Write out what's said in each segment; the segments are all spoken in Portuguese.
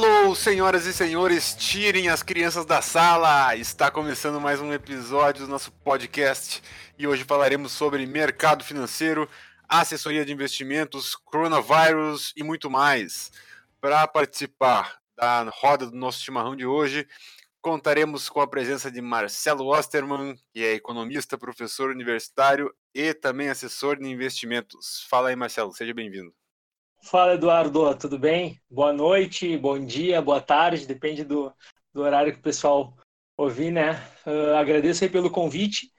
Alô, senhoras e senhores, tirem as crianças da sala! Está começando mais um episódio do nosso podcast e hoje falaremos sobre mercado financeiro, assessoria de investimentos, coronavírus e muito mais. Para participar da roda do nosso chimarrão de hoje, contaremos com a presença de Marcelo Osterman, que é economista, professor universitário e também assessor de investimentos. Fala aí, Marcelo, seja bem-vindo. Fala, Eduardo, tudo bem? Boa noite, bom dia, boa tarde, depende do, do horário que o pessoal ouvir, né? Uh, agradeço aí pelo convite.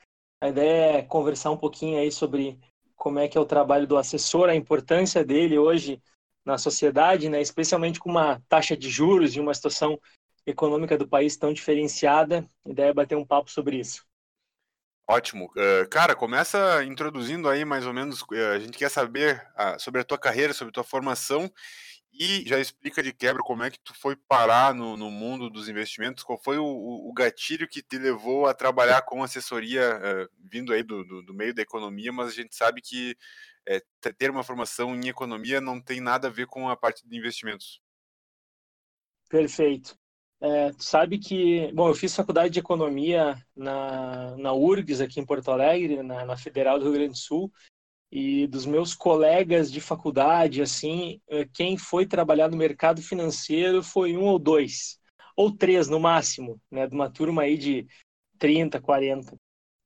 A ideia é conversar um pouquinho aí sobre como é que é o trabalho do assessor, a importância dele hoje na sociedade, né? Especialmente com uma taxa de juros e uma situação econômica do país tão diferenciada. A ideia é bater um papo sobre isso. Ótimo. Uh, cara, começa introduzindo aí mais ou menos, uh, a gente quer saber uh, sobre a tua carreira, sobre a tua formação e já explica de quebra como é que tu foi parar no, no mundo dos investimentos, qual foi o, o, gatilho que te levou a trabalhar com assessoria, vindo aí do, do, do, meio da economia, mas a gente sabe que é, ter uma formação em economia não tem nada a ver com a parte de investimentos. Perfeito. É, tu sabe que, bom, eu fiz faculdade de economia na, na URGS aqui em Porto Alegre, na, na Federal do Rio Grande do Sul, e dos meus colegas de faculdade, assim, é, quem foi trabalhar no mercado financeiro foi um ou dois, ou três no máximo, né, de uma turma aí de 30, 40.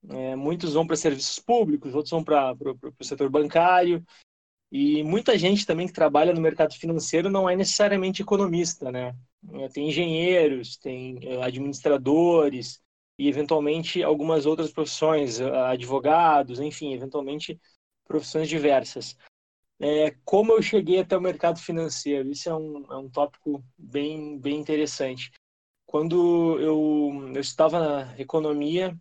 É, muitos vão para serviços públicos, outros vão para o setor bancário, e muita gente também que trabalha no mercado financeiro não é necessariamente economista, né? É, tem engenheiros, tem é, administradores e eventualmente algumas outras profissões, advogados, enfim, eventualmente profissões diversas. É, como eu cheguei até o mercado financeiro? Isso é um, é um tópico bem, bem interessante. Quando eu, eu estava na economia,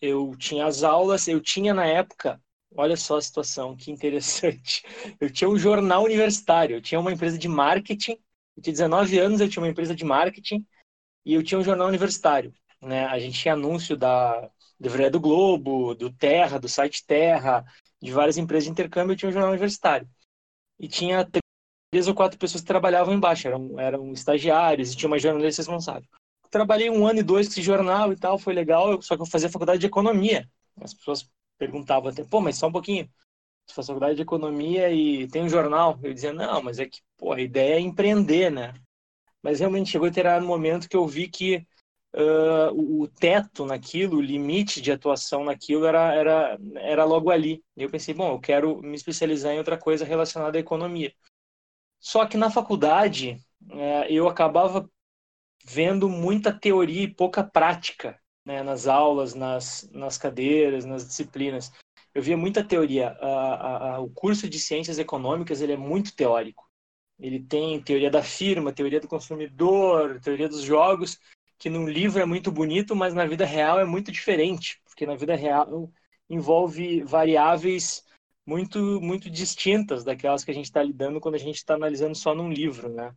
eu tinha as aulas, eu tinha na época, olha só a situação, que interessante. Eu tinha um jornal universitário, eu tinha uma empresa de marketing eu tinha 19 anos, eu tinha uma empresa de marketing e eu tinha um jornal universitário. Né? A gente tinha anúncio da Livraria do Globo, do Terra, do site Terra, de várias empresas de intercâmbio, eu tinha um jornal universitário. E tinha três ou quatro pessoas que trabalhavam embaixo, eram, eram estagiários e tinha uma jornalista responsável. Trabalhei um ano e dois com esse jornal e tal, foi legal, só que eu fazia faculdade de economia. As pessoas perguntavam até, pô, mas só um pouquinho faz faculdade de economia e tem um jornal. Eu dizia, não, mas é que, pô, a ideia é empreender, né? Mas realmente chegou a ter um momento que eu vi que uh, o teto naquilo, o limite de atuação naquilo era, era, era logo ali. E eu pensei, bom, eu quero me especializar em outra coisa relacionada à economia. Só que na faculdade uh, eu acabava vendo muita teoria e pouca prática né, nas aulas, nas, nas cadeiras, nas disciplinas eu via muita teoria. A, a, a, o curso de ciências econômicas ele é muito teórico. Ele tem teoria da firma, teoria do consumidor, teoria dos jogos, que num livro é muito bonito, mas na vida real é muito diferente, porque na vida real envolve variáveis muito muito distintas daquelas que a gente está lidando quando a gente está analisando só num livro, né?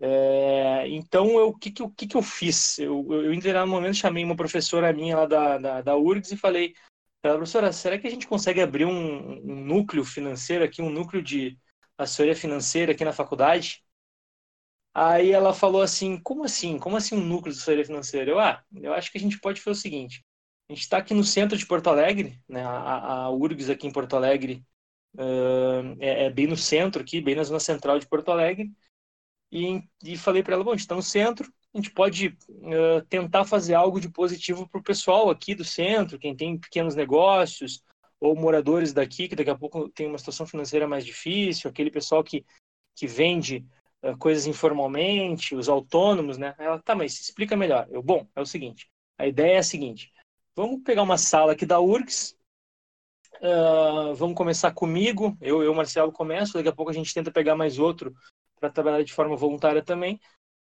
É, então, o que, que, eu, que, que eu fiz? Eu, eu, eu, em determinado momento, chamei uma professora minha lá da, da, da URGS e falei: professora, será que a gente consegue abrir um, um, núcleo financeiro aqui, um núcleo de assessoria financeira aqui na faculdade? Aí ela falou assim, como assim? Como assim um núcleo de assessoria financeira? Eu, ah, eu acho que a gente pode fazer o seguinte, a gente está aqui no centro de Porto Alegre, né, a, a URGS aqui em Porto Alegre uh, é, é, bem no centro aqui, bem na zona central de Porto Alegre, e, e falei para ela, bom, a gente está no centro, a gente pode uh, tentar fazer algo de positivo para o pessoal aqui do centro, quem tem pequenos negócios, ou moradores daqui, que daqui a pouco tem uma situação financeira mais difícil, aquele pessoal que, que vende uh, coisas informalmente, os autônomos, né? Ela, tá, mas explica melhor. Eu, bom, é o seguinte, a ideia é a seguinte, vamos pegar uma sala aqui da URGS, uh, vamos começar comigo, eu Marcelo começo, daqui a pouco a gente tenta pegar mais outro para trabalhar de forma voluntária também,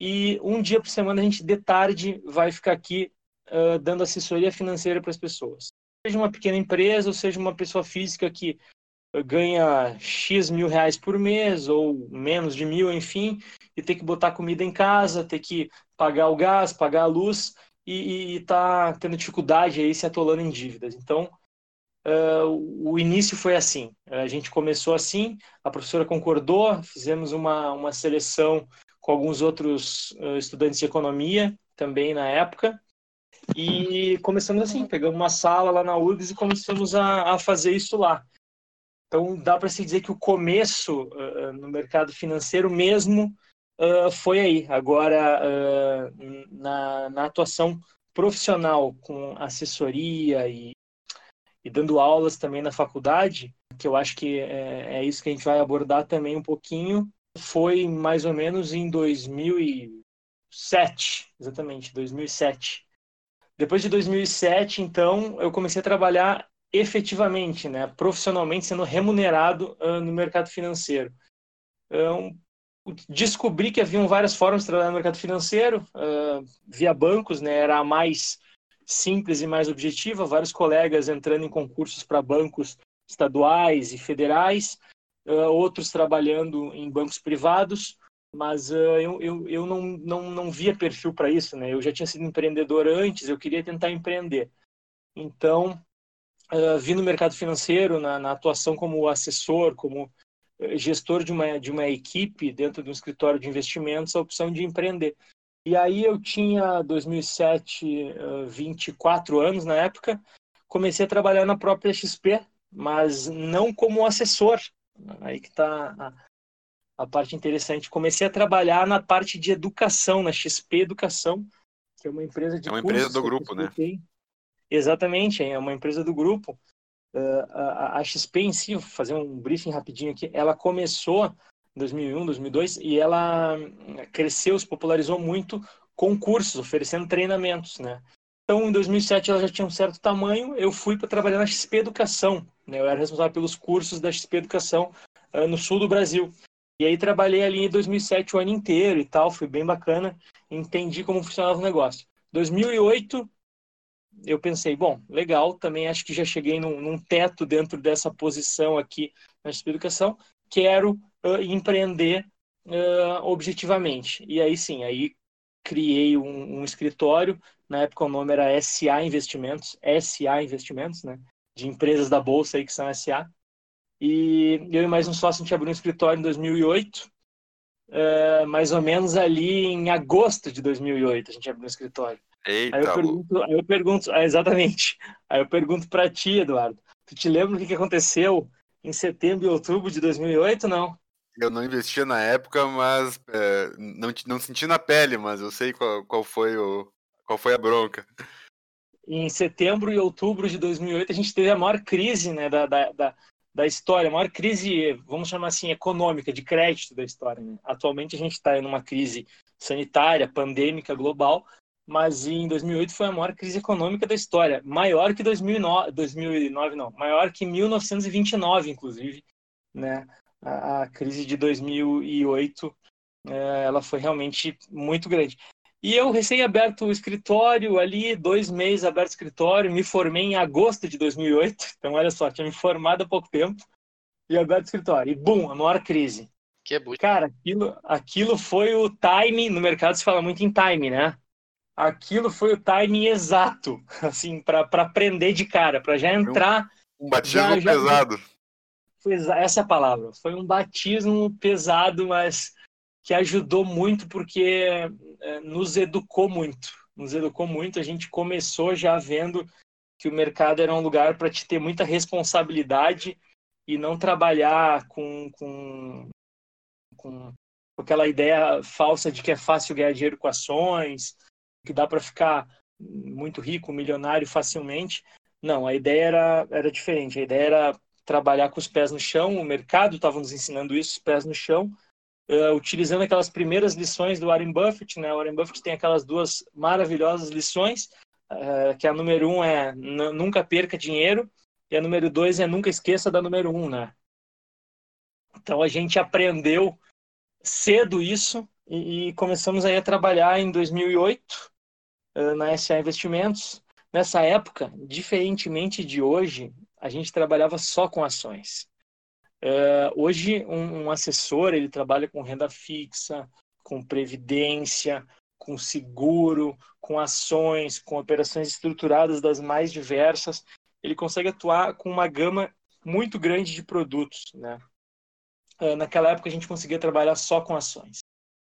e um dia por semana a gente, de tarde, vai ficar aqui uh, dando assessoria financeira para as pessoas. Seja uma pequena empresa ou seja uma pessoa física que ganha X mil reais por mês ou menos de mil, enfim, e tem que botar comida em casa, ter que pagar o gás, pagar a luz e está tendo dificuldade aí se atolando em dívidas. Então, uh, o início foi assim. A gente começou assim, a professora concordou, fizemos uma, uma seleção com alguns outros estudantes de economia também na época. E começamos assim, pegamos uma sala lá na URGS e começamos a, a fazer isso lá. Então, dá para se dizer que o começo uh, no mercado financeiro mesmo uh, foi aí. Agora, uh, na, na, atuação profissional, com assessoria e, e, dando aulas também na faculdade, que eu acho que é, é isso que a gente vai abordar também um pouquinho, foi mais ou menos em 2007, exatamente, 2007. Depois de 2007, então, eu comecei a trabalhar efetivamente, né, profissionalmente, sendo remunerado uh, no mercado financeiro. Então, descobri que haviam várias formas de trabalhar no mercado financeiro, uh, via bancos, né, era a mais simples e mais objetiva, vários colegas entrando em concursos para bancos estaduais e federais, uh, outros trabalhando em bancos privados, mas uh, eu, eu, eu não, não, não via perfil para isso, né? Eu já tinha sido empreendedor antes, eu queria tentar empreender. Então, uh, vi no mercado financeiro, na, na, atuação como assessor, como gestor de uma, de uma equipe dentro de um escritório de investimentos, a opção de empreender. E aí eu tinha 2007, uh, 24 anos na época, comecei a trabalhar na própria XP, mas não como assessor. Aí que está a parte interessante. Comecei a trabalhar na parte de educação, na XP Educação, que é uma empresa de É uma empresa do grupo, né? Exatamente, é uma empresa do grupo. A, a, XP em si, vou fazer um briefing rapidinho aqui, ela começou 2001, 2002 e ela cresceu, se popularizou muito com cursos, oferecendo treinamentos, né? Então, em 2007 ela já tinha um certo tamanho, eu fui para trabalhar na XP Educação, né? Eu era responsável pelos cursos da XP Educação uh, no sul do Brasil. E aí trabalhei ali em 2007 o ano inteiro e tal, foi bem bacana, entendi como funcionava o negócio. 2008 eu pensei, bom, legal, também acho que já cheguei num, num teto dentro dessa posição aqui na educação, quero uh, empreender uh, objetivamente. E aí sim, aí criei um, um, escritório, na época o nome era SA Investimentos, SA Investimentos, né, de empresas da bolsa aí que são SA, e eu e mais um sócio a gente abriu um escritório em 2008, é, mais ou menos ali em agosto de 2008 a gente abriu um escritório. Eita, aí eu pergunto, aí eu pergunto exatamente. Aí eu pergunto para ti, Eduardo. Tu te lembra o que aconteceu em setembro e outubro de 2008, não? Eu não investia na época, mas é, não, não senti na pele, mas eu sei qual, qual, foi o, qual foi a bronca. Em setembro e outubro de 2008, a gente teve a maior crise né, da, da, da, da história, a maior crise, vamos chamar assim, econômica, de crédito da história. Né? Atualmente a gente está em uma crise sanitária, pandêmica, global, mas em 2008 foi a maior crise econômica da história, maior que 2009, 2009 não, maior que 1929, inclusive, né? A, a crise de 2008, é, ela foi realmente muito grande. E eu recém-aberto o escritório ali, dois meses aberto o escritório, me formei em agosto de 2008. Então, olha só, tinha me formado há pouco tempo e aberto o escritório. E, bum, a maior crise. Que é. Cara, aquilo, aquilo foi o time, no mercado se fala muito em time, né? Aquilo foi o timing exato, assim, para aprender de cara, para já entrar. Um, um batismo já, pesado. Já... Foi, essa é a palavra. Foi um batismo pesado, mas que ajudou muito porque é, nos educou muito. Nos educou muito. A gente começou já vendo que o mercado era um lugar para te ter muita responsabilidade e não trabalhar com, com, com aquela ideia falsa de que é fácil ganhar dinheiro com ações, que dá para ficar muito rico, milionário facilmente. Não, a ideia era, era diferente. A ideia era trabalhar com os pés no chão. O mercado estava nos ensinando isso, os pés no chão, uh, utilizando aquelas primeiras lições do Warren Buffett. Né? O Warren Buffett tem aquelas duas maravilhosas lições, uh, que a número um é nunca perca dinheiro e a número dois é nunca esqueça da número um, né? Então a gente aprendeu cedo isso e, e começamos aí a trabalhar em 2008 uh, na SA Investimentos. Nessa época, diferentemente de hoje, a gente trabalhava só com ações. Hoje, um, assessor ele trabalha com renda fixa, com previdência, com seguro, com ações, com operações estruturadas das mais diversas. Ele consegue atuar com uma gama muito grande de produtos. Né? Naquela época, a gente conseguia trabalhar só com ações.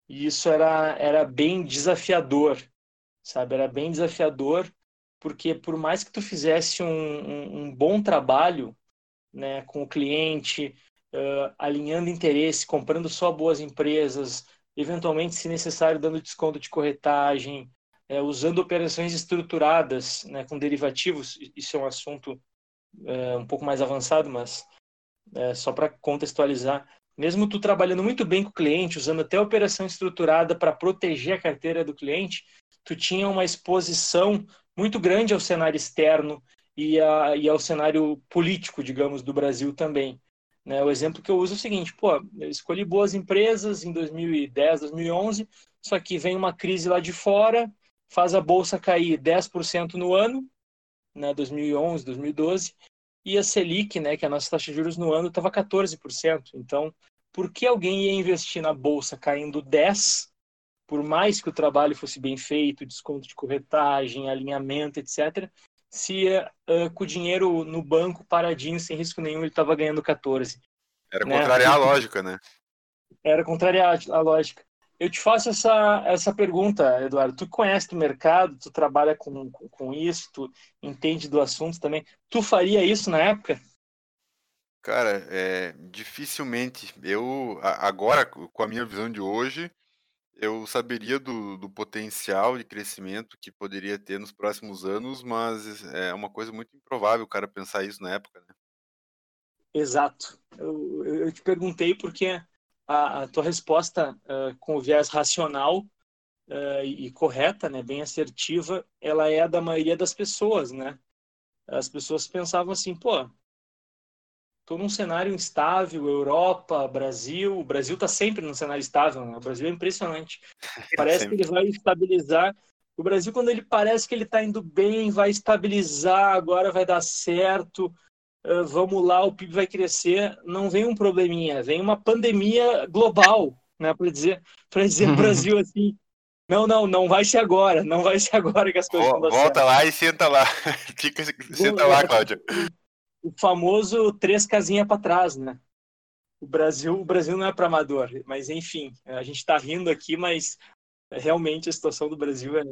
E isso era, era bem desafiador, sabe? Era bem desafiador, porque por mais que tu fizesse um, um, um bom trabalho né, com o cliente, uh, alinhando interesse, comprando só boas empresas, eventualmente, se necessário, dando desconto de corretagem, é, usando operações estruturadas né, com derivativos, isso é um assunto é, um pouco mais avançado, mas é, só para contextualizar, mesmo tu trabalhando muito bem com o cliente, usando até operação estruturada para proteger a carteira do cliente, tu tinha uma exposição muito grande ao cenário externo e, a, e ao cenário político, digamos, do Brasil também. Né? O exemplo que eu uso é o seguinte, pô, eu escolhi boas empresas em 2010, 2011, só que vem uma crise lá de fora, faz a bolsa cair 10% no ano, né, 2011, 2012, e a Selic, né, que é a nossa taxa de juros no ano, estava 14%. Então, por que alguém ia investir na bolsa caindo 10%, por mais que o trabalho fosse bem feito, desconto de corretagem, alinhamento, etc., se uh, com o dinheiro no banco paradinho, sem risco nenhum, ele estava ganhando 14%. Era né? contrariar a lógica, né? Era contrariar a lógica. Eu te faço essa, essa pergunta, Eduardo. Tu conhece o mercado, tu trabalha com, com, com, isso, tu entende do assunto também. Tu faria isso na época? Cara, é, dificilmente. Eu, agora, com a minha visão de hoje, eu saberia do, do potencial de crescimento que poderia ter nos próximos anos, mas é uma coisa muito improvável o cara pensar isso na época, né? Exato. Eu, eu te perguntei porque a, a tua resposta uh, com viés racional uh, e, e correta, né, bem assertiva, ela é a da maioria das pessoas, né? As pessoas pensavam assim, pô, tô num cenário instável, Europa, Brasil, o Brasil está sempre num cenário estável, né? O Brasil é impressionante. Parece que ele vai estabilizar. O Brasil, quando ele parece que ele está indo bem, vai estabilizar, agora vai dar certo, vamos lá, o PIB vai crescer, não vem um probleminha, vem uma pandemia global, né, para dizer, para dizer Brasil assim, não, não, não vai ser agora, não vai ser agora que as coisas vão dar Volta lá e senta lá, Fica, senta lá, Cláudia. O famoso três casinhas para trás, né? O Brasil, o Brasil não é para amador, mas enfim, a gente está rindo aqui, mas realmente a situação do Brasil é,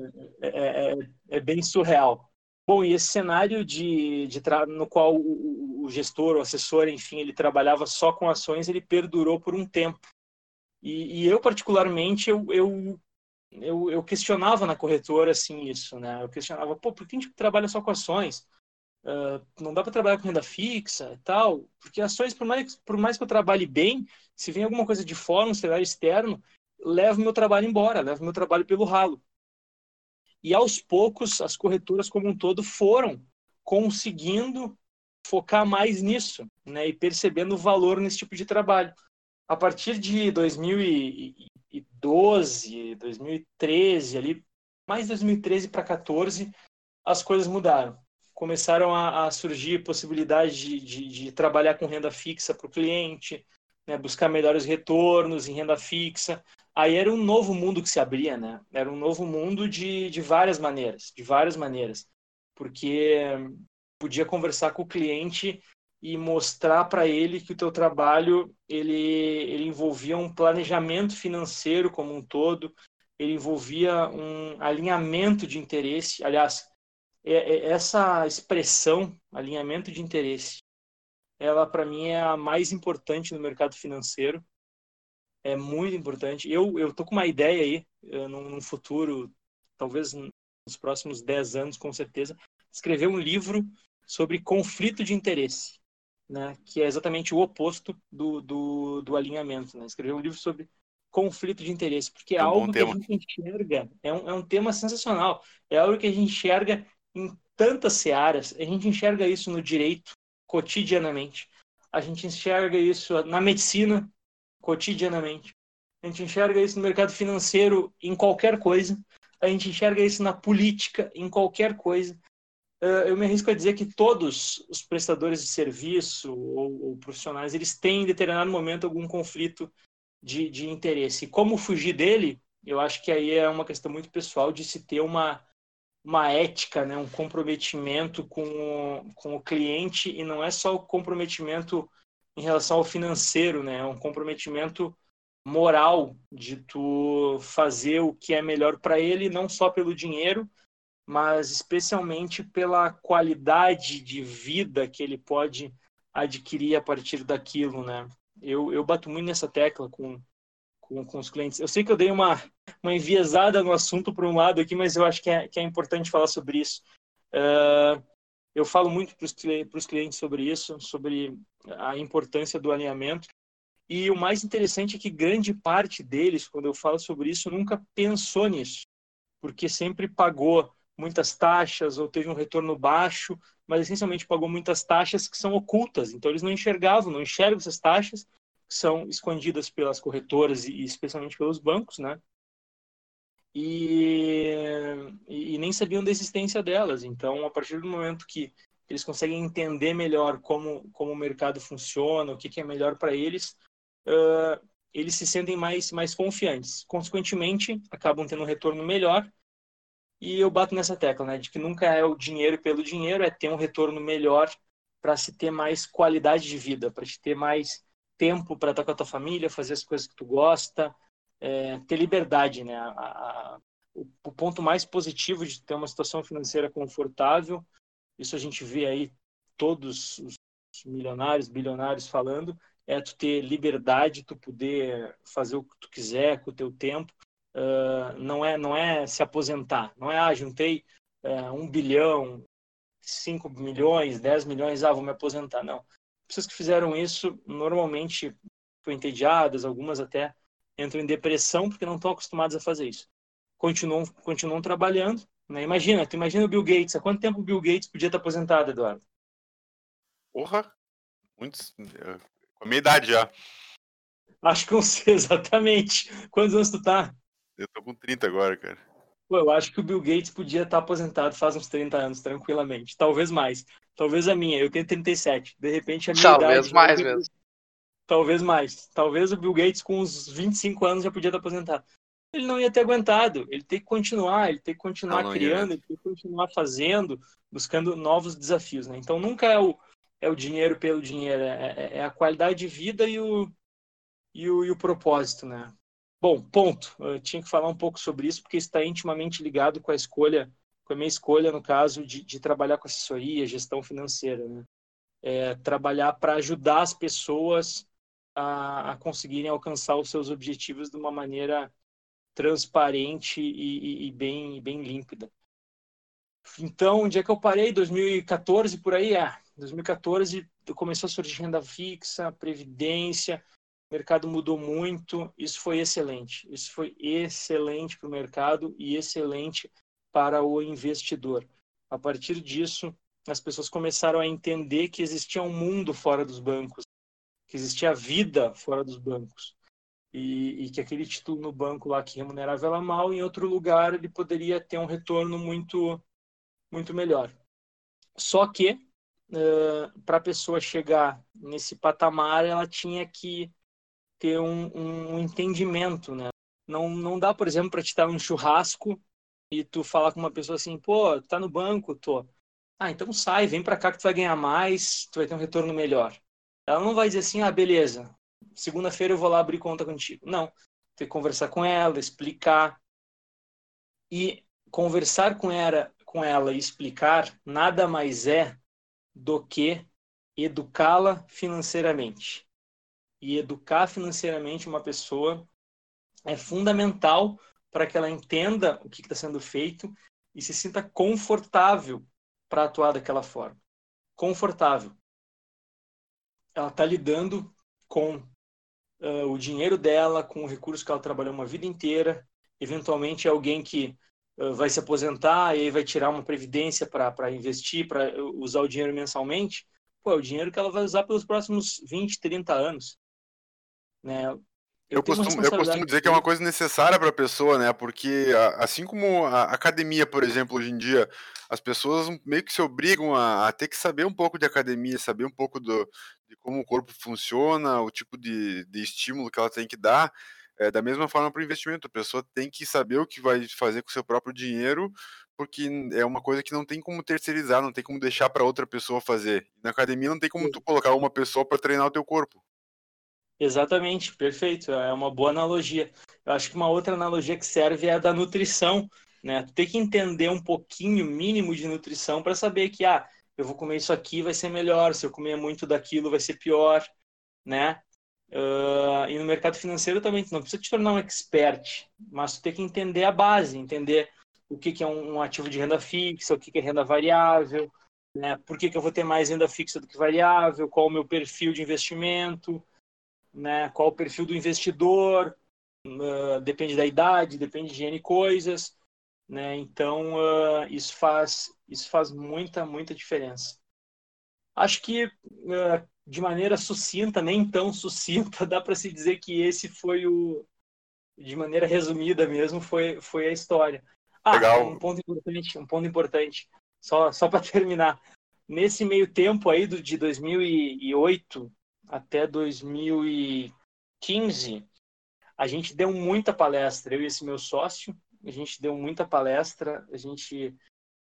é, é, é bem surreal. Bom, e esse cenário de, de no qual o, o, gestor, o assessor, enfim, ele trabalhava só com ações, ele perdurou por um tempo. E, e eu, particularmente, eu, eu, eu, eu, questionava na corretora, assim, isso, né? Eu questionava, pô, por que a gente trabalha só com ações? Uh, não dá para trabalhar com renda fixa e tal? Porque ações, por mais, por mais que eu trabalhe bem, se vem alguma coisa de fora, um cenário externo, leva o meu trabalho embora, leva o meu trabalho pelo ralo. E aos poucos, as corretoras como um todo foram conseguindo focar mais nisso, né, e percebendo o valor nesse tipo de trabalho. A partir de 2012, 2013, ali, mais 2013 para 2014, as coisas mudaram. Começaram a, a surgir possibilidades de, de, de, trabalhar com renda fixa para o cliente, né, buscar melhores retornos em renda fixa, aí era um novo mundo que se abria, né? Era um novo mundo de, de várias maneiras, de várias maneiras, porque podia conversar com o cliente e mostrar para ele que o teu trabalho ele, ele envolvia um planejamento financeiro como um todo, ele envolvia um alinhamento de interesse. Aliás, essa expressão, alinhamento de interesse, ela para mim é a mais importante no mercado financeiro é muito importante. Eu, eu tô com uma ideia aí, eh, num, num futuro, talvez nos próximos 10 anos, com certeza, escrever um livro sobre conflito de interesse, né? que é exatamente o oposto do, do, do alinhamento. Né? Escrever um livro sobre conflito de interesse, porque é, é um algo que a gente enxerga, é um, é um tema sensacional, é algo que a gente enxerga em tantas searas, a gente enxerga isso no direito cotidianamente, a gente enxerga isso na medicina cotidianamente. A gente enxerga isso no mercado financeiro em qualquer coisa. A gente enxerga isso na política em qualquer coisa. Eu me arrisco a dizer que todos os prestadores de serviço ou, ou profissionais eles têm em determinado momento algum conflito de, de interesse. E como fugir dele? Eu acho que aí é uma questão muito pessoal de se ter uma uma ética, né, um comprometimento com o, com o cliente e não é só o comprometimento em relação ao financeiro, né? É um comprometimento moral de tu fazer o que é melhor para ele, não só pelo dinheiro, mas especialmente pela qualidade de vida que ele pode adquirir a partir daquilo, né? Eu, eu bato muito nessa tecla com, com, com os clientes. Eu sei que eu dei uma, uma enviesada no assunto por um lado aqui, mas eu acho que é, que é importante falar sobre isso. Uh, eu falo muito para os clientes sobre isso, sobre a importância do alinhamento. E o mais interessante é que grande parte deles, quando eu falo sobre isso, nunca pensou nisso, porque sempre pagou muitas taxas ou teve um retorno baixo, mas essencialmente pagou muitas taxas que são ocultas. Então eles não enxergavam, não enxergam essas taxas são escondidas pelas corretoras e especialmente pelos bancos, né? E, e, nem sabiam da existência delas. Então, a partir do momento que eles conseguem entender melhor como, como o mercado funciona, o que, que é melhor para eles, uh, eles se sentem mais, mais confiantes. Consequentemente, acabam tendo um retorno melhor e eu bato nessa tecla, né, de que nunca é o dinheiro pelo dinheiro, é ter um retorno melhor para se ter mais qualidade de vida, para te ter mais tempo para estar com a tua família, fazer as coisas que tu gosta, é, ter liberdade, né? A, a, o, o, ponto mais positivo de ter uma situação financeira confortável, isso a gente vê aí todos os milionários, bilionários falando, é tu ter liberdade, tu poder fazer o que tu quiser com o teu tempo, uh, não é não é se aposentar, não é ah juntei uh, um bilhão, cinco milhões, dez milhões, ah vou me aposentar, não. Pessoas que fizeram isso normalmente ficam entediadas, algumas até entram em depressão porque não estão acostumadas a fazer isso. Continuam continuam trabalhando, né? Imagina, tu imagina o Bill Gates, há quanto tempo o Bill Gates podia estar aposentado, Eduardo? Porra, muitos, eh, com a minha idade já. Acho que eu sei exatamente. Quantos anos tu tá? Eu tô com 30 agora, cara. Pô, eu acho que o Bill Gates podia estar aposentado faz uns 30 anos, tranquilamente. Talvez mais. Talvez a minha. Eu tenho 37. De repente a minha Talvez idade, mais mesmo. Talvez mais. Talvez o Bill Gates com uns 25 anos já podia estar aposentado. Ele não ia ter aguentado. Ele tem que continuar, ele tem que continuar não, não criando, ia. ele tem que continuar fazendo, buscando novos desafios. Né? Então nunca é o, é o dinheiro pelo dinheiro, é, é, é a qualidade de vida e o, e o, e o propósito, né? Bom, ponto. Eu tinha que falar um pouco sobre isso, porque está intimamente ligado com a escolha, com a minha escolha, no caso, de, de trabalhar com assessoria, gestão financeira. Né? É, trabalhar para ajudar as pessoas a, a, conseguirem alcançar os seus objetivos de uma maneira transparente e, e, e bem, bem límpida. Então, onde é que eu parei? 2014, por aí? É. 2014 começou a surgir renda fixa, previdência, o mercado mudou muito, isso foi excelente. Isso foi excelente para o mercado e excelente para o investidor. A partir disso, as pessoas começaram a entender que existia um mundo fora dos bancos, que existia vida fora dos bancos. E, e, que aquele título no banco lá que remunerava ela mal, em outro lugar ele poderia ter um retorno muito, muito melhor. Só que, uh, para a pessoa chegar nesse patamar, ela tinha que ter um, um entendimento, né? Não, não dá, por exemplo, para te estar num churrasco e tu falar com uma pessoa assim, pô, tá no banco, tô. Ah, então sai, vem para cá que tu vai ganhar mais, tu vai ter um retorno melhor. Ela não vai dizer assim, ah, beleza, segunda-feira eu vou lá abrir conta contigo. Não, tem que conversar com ela, explicar. E conversar com ela, com ela e explicar nada mais é do que educá-la financeiramente e educar financeiramente uma pessoa é fundamental para que ela entenda o que está sendo feito e se sinta confortável para atuar daquela forma. Confortável. Ela está lidando com uh, o dinheiro dela, com o recurso que ela trabalhou uma vida inteira. Eventualmente é alguém que uh, vai se aposentar e aí vai tirar uma previdência para investir, para usar o dinheiro mensalmente. Pô, é o dinheiro que ela vai usar pelos próximos 20, 30 anos. Né? Eu, eu costumo, eu costumo dizer que é uma coisa necessária para a pessoa, né? Porque assim como a academia, por exemplo, hoje em dia, as pessoas meio que se obrigam a, a ter que saber um pouco de academia, saber um pouco do, de como o corpo funciona, o tipo de, de estímulo que ela tem que dar. É, da mesma forma para o investimento, a pessoa tem que saber o que vai fazer com o seu próprio dinheiro, porque é uma coisa que não tem como terceirizar, não tem como deixar para outra pessoa fazer. Na academia não tem como tu colocar uma pessoa para treinar o teu corpo. Exatamente, perfeito. É uma boa analogia. Eu acho que uma outra analogia que serve é a da nutrição, né? Tu tem que entender um pouquinho mínimo de nutrição para saber que ah, eu vou comer isso aqui vai ser melhor, se eu comer muito daquilo vai ser pior, né? Uh, e no mercado financeiro também, tu não precisa te tornar um expert, mas tu tem que entender a base, entender o que, que é um ativo de renda fixa, o que, que é renda variável, né? Por que, que eu vou ter mais renda fixa do que variável, qual o meu perfil de investimento, né? Qual o perfil do investidor, uh, depende da idade, depende de N coisas, né? Então, uh, isso faz isso faz muita, muita diferença. Acho que uh, de maneira sucinta, nem tão sucinta, dá para se dizer que esse foi o de maneira resumida mesmo foi foi a história. Ah, Legal. um ponto importante, um ponto importante. Só só para terminar. Nesse meio tempo aí do, de 2008 até 2015, a gente deu muita palestra, eu e esse meu sócio, a gente deu muita palestra, a gente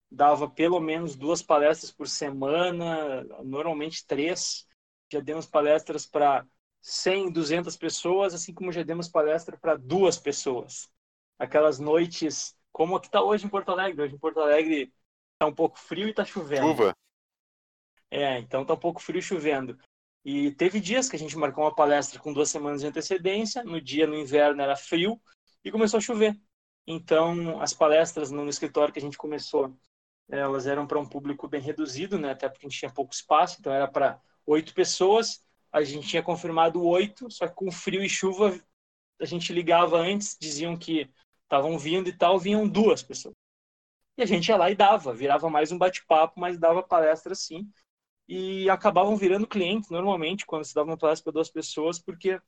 dava pelo menos duas palestras por semana, normalmente três. Já demos palestras para 100, 200 pessoas, assim como já demos palestra para duas pessoas. Aquelas noites, como aqui está hoje em Porto Alegre. Hoje em Porto Alegre está um pouco frio e está chovendo. Chuva. É, então está um pouco frio chovendo. E teve dias que a gente marcou uma palestra com duas semanas de antecedência, no dia no inverno era frio e começou a chover. Então, as palestras no escritório que a gente começou, elas eram para um público bem reduzido, né? até porque a gente tinha pouco espaço, então era para oito pessoas. A gente tinha confirmado oito, só que com frio e chuva a gente ligava antes, diziam que estavam vindo e tal, vinham duas pessoas. E a gente ia lá e dava, virava mais um bate-papo, mas dava palestra sim e acabavam virando clientes normalmente quando se dava uma palestra para duas pessoas, porque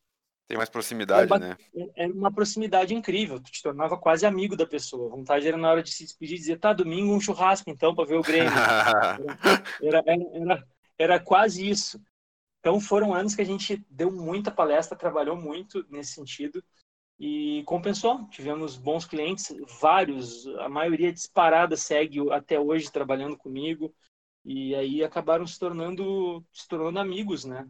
tem mais proximidade, era, né? Era uma proximidade incrível, tu te tornava quase amigo da pessoa. A vontade era na hora de se despedir dizer, tá, domingo um churrasco então para ver o Grêmio. era, era, era, era quase isso. Então foram anos que a gente deu muita palestra, trabalhou muito nesse sentido e compensou. Tivemos bons clientes, vários, a maioria disparada segue até hoje trabalhando comigo. E aí acabaram se tornando, se tornando amigos, né?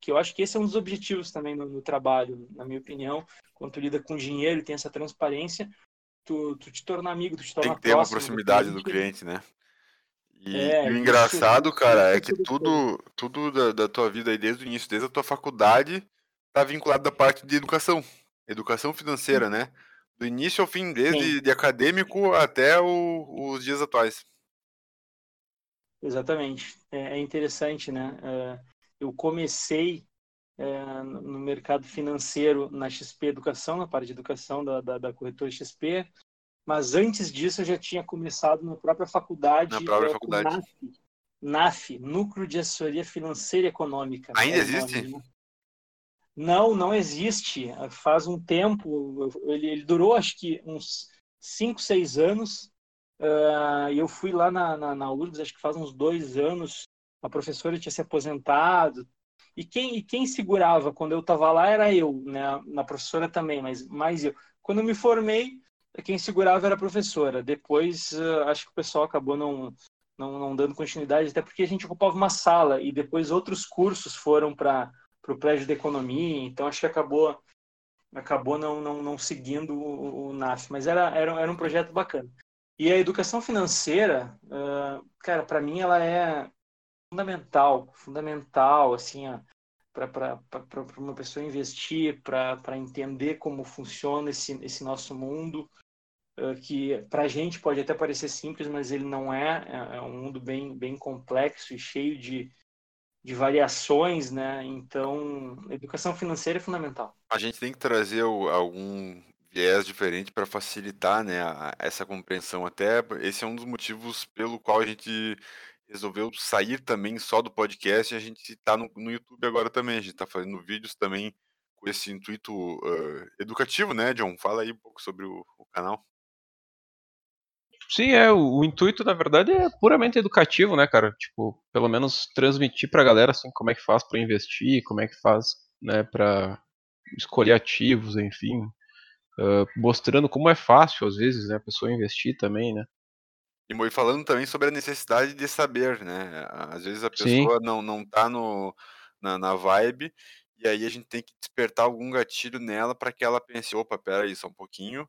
Que eu acho que esse é um dos objetivos também no, no trabalho, na minha opinião. Quando tu lida com dinheiro e tem essa transparência, tu, tu te torna amigo, tu te torna Tem que ter uma proximidade do cliente, né? E, é, e o engraçado, isso, cara, é que tudo, tudo da, da, tua vida aí desde o início, desde a tua faculdade, tá vinculado da parte de educação, educação financeira, né? Do início ao fim, desde de acadêmico até o, os dias atuais. Exatamente. É, é interessante, né? É, eu comecei é, no mercado financeiro na XP Educação, na parte de educação da, da, da corretora XP, mas antes disso eu já tinha começado na própria faculdade. Na própria faculdade. NAF, NAF, Núcleo de Assessoria Financeira e Econômica. Ainda existe? Nome, né? Não, não existe. Faz um tempo, ele, ele durou acho que uns 5, 6 anos, Uh, eu fui lá na, na, na acho que faz uns dois anos, a professora tinha se aposentado. E quem, e quem segurava quando eu estava lá era eu, né? Na professora também, mas mais eu. Quando eu me formei, quem segurava era a professora. Depois, uh, acho que o pessoal acabou não, não, não, dando continuidade, até porque a gente ocupava uma sala e depois outros cursos foram para o prédio de economia, então acho que acabou acabou não, não, não seguindo o, o NAF, mas era, era, era um projeto bacana. E a educação financeira, uh, cara, para mim ela é fundamental, fundamental, assim, para uma pessoa investir, para entender como funciona esse, esse nosso mundo, uh, que para a gente pode até parecer simples, mas ele não é, é, é um mundo bem, bem complexo e cheio de, de variações, né? Então, educação financeira é fundamental. A gente tem que trazer algum viés diferente para facilitar, né, a, essa compreensão. Até esse é um dos motivos pelo qual a gente resolveu sair também só do podcast e a gente está no, no, YouTube agora também. A gente está fazendo vídeos também com esse intuito uh, educativo, né, John? Fala aí um pouco sobre o, o canal. Sim, é, o, o, intuito, na verdade, é puramente educativo, né, cara? Tipo, pelo menos transmitir pra galera, assim, como é que faz para investir, como é que faz, né, pra escolher ativos, enfim, uh, mostrando como é fácil, às vezes, né, a pessoa investir também, né? E falando também sobre a necessidade de saber, né? Às vezes a pessoa não, não tá no, na, na vibe e aí a gente tem que despertar algum gatilho nela para que ela pense, opa, pera aí só um pouquinho,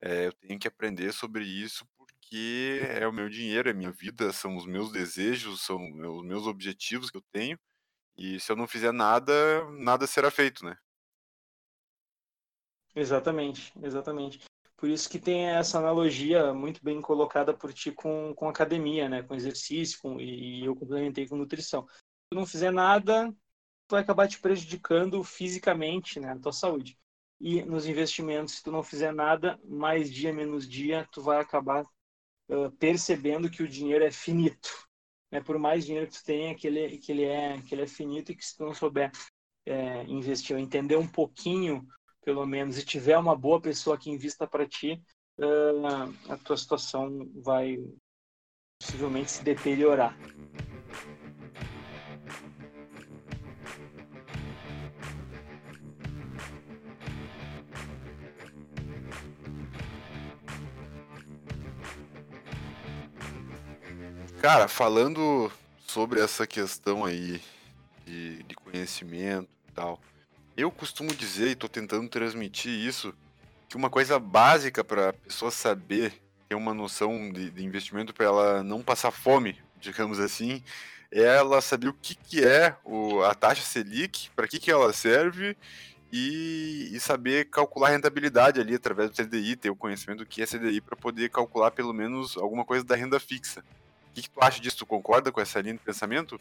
é, eu tenho que aprender sobre isso porque é o meu dinheiro, é minha vida, são os meus desejos, são os meus objetivos que eu tenho, e se eu não fizer nada, nada será feito, né? Exatamente, exatamente. Por isso que tem essa analogia muito bem colocada por ti com, com academia, né? Com exercício, com, e eu complementei com nutrição. Se tu não fizer nada, tu vai acabar te prejudicando fisicamente, né? A tua saúde. E nos investimentos, se tu não fizer nada, mais dia menos dia, tu vai acabar uh, percebendo que o dinheiro é finito. Né? Por mais dinheiro que tu tenha, que ele, que ele, é, que ele é finito e que se tu não souber é, investir ou entender um pouquinho, pelo menos, e tiver uma boa pessoa que invista para ti, uh, a tua situação vai possivelmente se deteriorar. Cara, falando sobre essa questão aí de, de conhecimento e tal, eu costumo dizer, e estou tentando transmitir isso, que uma coisa básica para a pessoa saber, ter uma noção de, de investimento para ela não passar fome, digamos assim, é ela saber o que, que é o, a taxa Selic, para que, que ela serve e, e, saber calcular a rentabilidade ali através do CDI, ter o conhecimento do que é CDI para poder calcular pelo menos alguma coisa da renda fixa que, que tu acha disso? Tu concorda com essa linha de pensamento?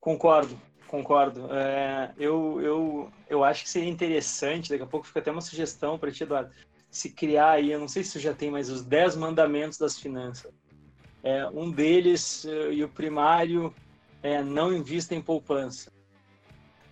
Concordo, concordo. É, eu, eu, eu acho que seria interessante, daqui a pouco fica até uma sugestão para ti, Eduardo, se criar aí, eu não sei se tu já tem, mas os 10 mandamentos das finanças. É, um deles, eh, e o primário, é não invista em poupança.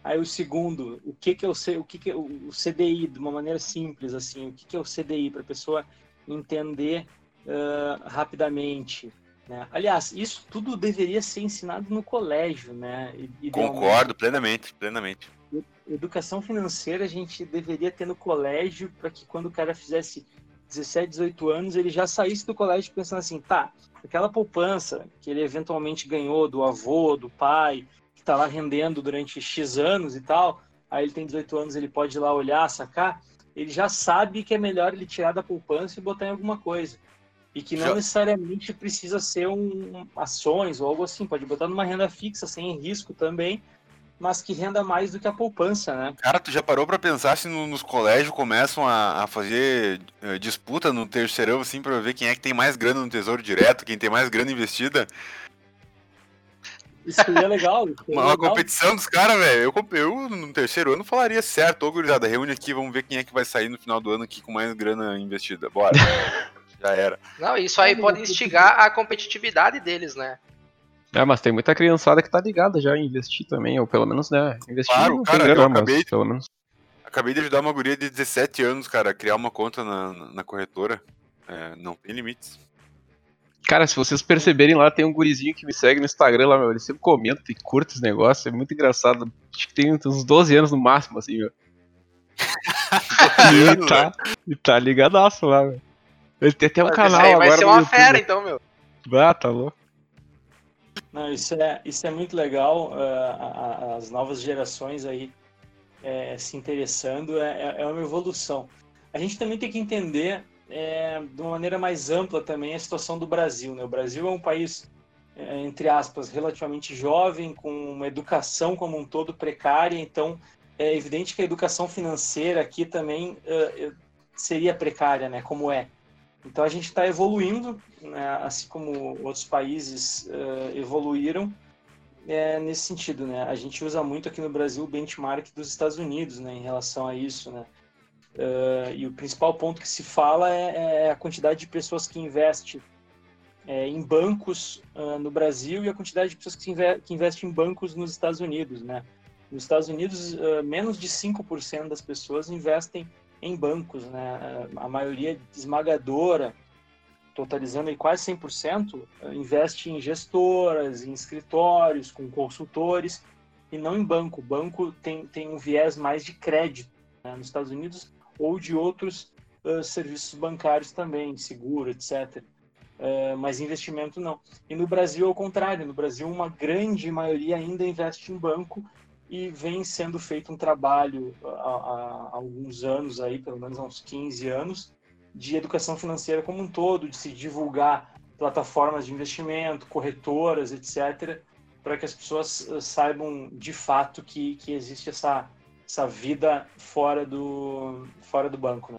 Aí o segundo, o que, que é o, o, que, que é o CDI, de uma maneira simples, assim, o que, que é o CDI, para a pessoa entender uh, rapidamente. Né? Aliás, isso tudo deveria ser ensinado no colégio, né? Concordo plenamente, plenamente. Educação financeira a gente deveria ter no colégio para que quando o cara fizesse 17, 18 anos, ele já saísse do colégio pensando assim, tá, aquela poupança que ele eventualmente ganhou do avô, do pai, que está lá rendendo durante X anos e tal, aí ele tem 18 anos, ele pode ir lá olhar, sacar, ele já sabe que é melhor ele tirar da poupança e botar em alguma coisa. E que não já... necessariamente precisa ser um, ações ou algo assim, pode botar numa renda fixa, sem risco também, mas que renda mais do que a poupança, né? Cara, tu já parou para pensar se no, nos colégios começam a, a fazer uh, disputa no terceirão, assim, pra ver quem é que tem mais grana no tesouro direto, quem tem mais grana investida? Isso seria legal. Seria uma, legal. competição dos caras, velho. Eu, eu, no terceiro ano, falaria certo. Ô, gurizada, reúne aqui, vamos ver quem é que vai sair no final do ano aqui com mais grana investida. Bora. já era. Não, isso aí pode instigar a competitividade deles, né? É, mas tem muita criançada que tá ligada já em investir também, ou pelo menos, né, investir claro, cara, grana, eu acabei, pelo menos. Acabei de ajudar uma guria de 17 anos, cara, a criar uma conta na, na corretora. É, não tem limites. Cara, se vocês perceberem lá, tem um gurizinho que me segue no Instagram lá, meu. Ele sempre comenta e curta esse negócio, é muito engraçado. Acho que tem uns 12 anos no máximo, assim, meu. e, tá, e tá ligadaço lá, meu. Ele tem até um Mas canal agora. Vai ser uma fera, então, meu. Ah, tá louco. Não, isso é, isso é muito legal. Uh, as novas gerações aí é, se interessando é, é uma evolução. A gente também tem que entender é, de uma maneira mais ampla também a situação do Brasil. Né? O Brasil é um país, é, entre aspas, relativamente jovem, com uma educação como um todo precária, então é evidente que a educação financeira aqui também uh, seria precária, né? como é. Então a gente está evoluindo, né, assim como outros países uh, evoluíram é, nesse sentido, né? A gente usa muito aqui no Brasil o benchmark dos Estados Unidos, né, em relação a isso, né? Uh, e o principal ponto que se fala é, é a quantidade de pessoas que investem é, em bancos uh, no Brasil e a quantidade de pessoas que, inve que investem em bancos nos Estados Unidos, né? Nos Estados Unidos, uh, menos de 5% das pessoas investem em bancos, né? A maioria esmagadora, totalizando aí quase 100%, investe em gestoras, em escritórios, com consultores e não em banco. O banco tem, tem um viés mais de crédito né? nos Estados Unidos ou de outros uh, serviços bancários também, seguro, etc. uh, mas investimento não. E no Brasil, ao contrário, no Brasil, uma grande maioria ainda investe em banco e vem sendo feito um trabalho há, há, alguns anos aí, pelo menos há uns 15 anos, de educação financeira como um todo, de se divulgar plataformas de investimento, corretoras, etc., para que as pessoas eh, saibam de fato que, que existe essa, essa vida fora do, fora do banco. Né?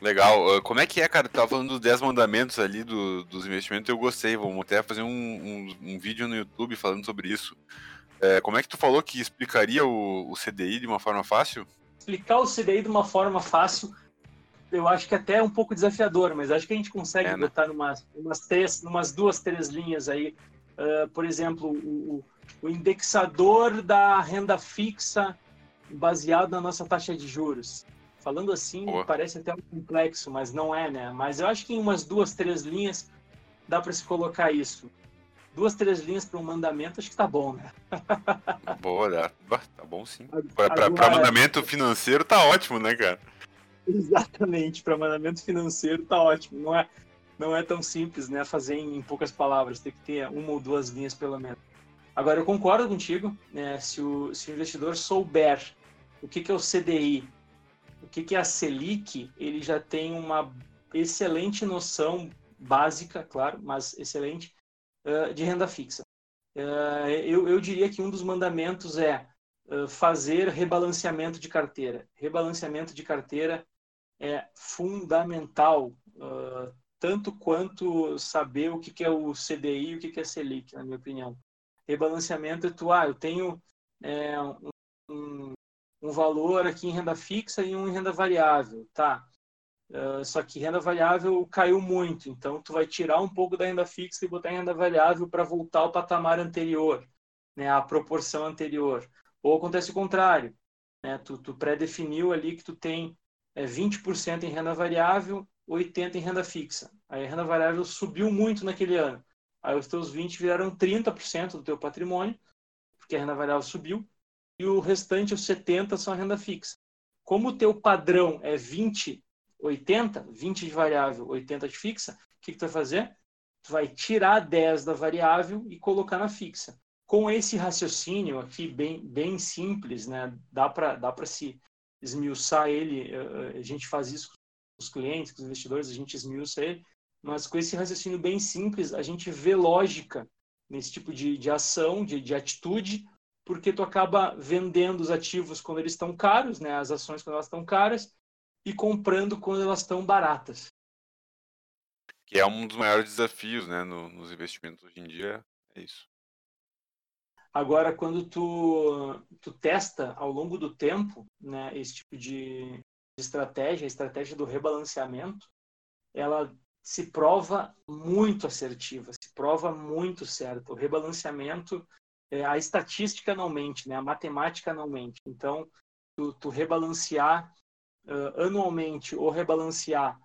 Legal. Ah, como é que é, cara? Tu tava falando dos 10 mandamentos ali do, dos investimentos, eu gostei. Vamos até fazer um, um, um vídeo no YouTube falando sobre isso. É, como é que tu falou que explicaria o, o, CDI de uma forma fácil? Explicar o CDI de uma forma fácil, eu acho que até é um pouco desafiador, mas acho que a gente consegue é, né? botar numas, umas, três, duas, três linhas aí. Uh, por exemplo, o, o indexador da renda fixa baseado na nossa taxa de juros. Falando assim, Boa. parece até um complexo, mas não é, né? Mas eu acho que em umas duas, três linhas dá para se colocar isso duas, três linhas para um mandamento, acho que tá bom, né? Boa, né? tá bom sim. Para mandamento financeiro tá ótimo, né, cara? Exatamente, para mandamento financeiro tá ótimo. Não é, não é tão simples, né? Fazer em, poucas palavras, tem que ter uma ou duas linhas pelo menos. Agora, eu concordo contigo, né? Se o, se o investidor souber o que, que é o CDI, o que, que é a Selic, ele já tem uma excelente noção básica, claro, mas excelente, de renda fixa. Eu, diria que um dos mandamentos é fazer rebalanceamento de carteira. Rebalanceamento de carteira é fundamental, tanto quanto saber o que, é o CDI e o que, que é Selic, na minha opinião. Rebalanceamento é tu, ah, eu tenho é, um, um valor aqui em renda fixa e um em renda variável, tá? Uh, só que renda variável caiu muito, então tu vai tirar um pouco da renda fixa e botar em renda variável para voltar ao patamar anterior, né, a proporção anterior. Ou acontece o contrário, né, tu, tu pré-definiu ali que tu tem é, 20% em renda variável, 80% em renda fixa. Aí a renda variável subiu muito naquele ano. Aí os teus 20 viraram 30% do teu patrimônio, porque a renda variável subiu, e o restante, os 70, são a renda fixa. Como o teu padrão é 20 80, 20 de variável, 80 de fixa, o que, que tu vai fazer? Tu vai tirar 10 da variável e colocar na fixa. Com esse raciocínio aqui bem, bem simples, né? dá para dá se esmiuçar ele, eh, eh, a gente faz isso com os clientes, com os investidores, a gente esmiuça ele, mas com esse raciocínio bem simples, a gente vê lógica nesse tipo de, de ação, de, de atitude, porque tu acaba vendendo os ativos quando eles estão caros, né? as ações quando elas estão caras, e comprando quando elas estão baratas. Que é um dos maiores desafios né, no, nos investimentos hoje em dia, é isso. Agora, quando tu, tu testa ao longo do tempo né, esse tipo de estratégia, a estratégia do rebalanceamento, ela se prova muito assertiva, se prova muito certa. O rebalanceamento, é, a estatística não mente, né? a matemática não mente. Então, tu, tu rebalancear uh, anualmente ou rebalancear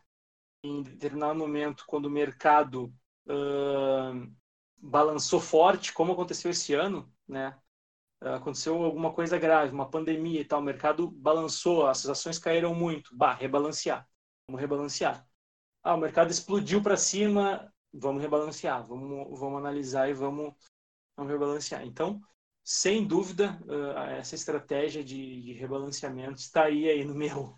em determinado momento quando o mercado uh, balançou forte, como aconteceu esse ano, né? Aconteceu alguma coisa grave, uma pandemia e tal, o mercado balançou, as ações caíram muito, bah, rebalancear, vamos rebalancear. Ah, o mercado explodiu para cima, vamos rebalancear, vamos, vamos analisar e vamos, vamos rebalancear. Então, sem dúvida, essa estratégia de, de rebalanceamento estaria aí no meu,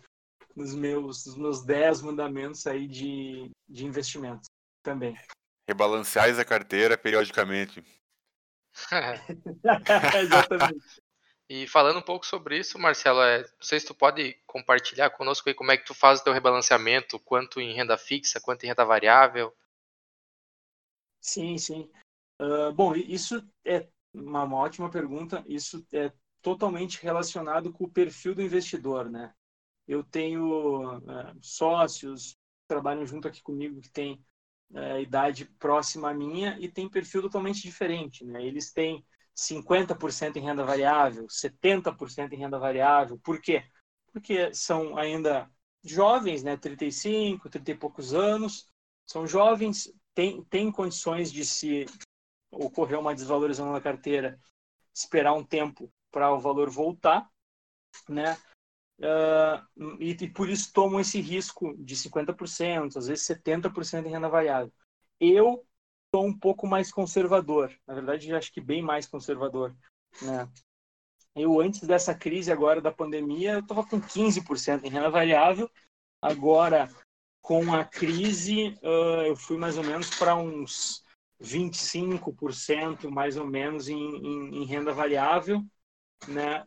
nos meus, nos meus 10 mandamentos aí de, de investimento também. Rebalancear a carteira periodicamente. Exatamente. E falando um pouco sobre isso, Marcelo, é, não sei se tu pode compartilhar conosco aí como é que tu faz o teu rebalanceamento, quanto em renda fixa, quanto em renda variável. Sim, sim. Uh, bom, isso é uma, uma ótima pergunta. Isso é totalmente relacionado com o perfil do investidor, né? Eu tenho é, sócios que trabalham junto aqui comigo que têm é, idade próxima à minha e tem perfil totalmente diferente. Né? Eles têm 50% em renda variável, 70% em renda variável. Por quê? Porque são ainda jovens, né? 35, 30 e poucos anos, são jovens, têm, têm condições de se ocorrer uma desvalorização da carteira, esperar um tempo para o valor voltar, né? Uh, e, e, por isso tomam esse risco de 50%, às vezes 70% em renda variável. eu sou um pouco mais conservador. Na verdade, acho que bem mais conservador. Né? Eu, antes dessa crise agora da pandemia, eu estava com 15% em renda variável. Agora, com a crise, eu fui mais ou menos para uns 25% mais ou menos em, em, em, renda variável, né?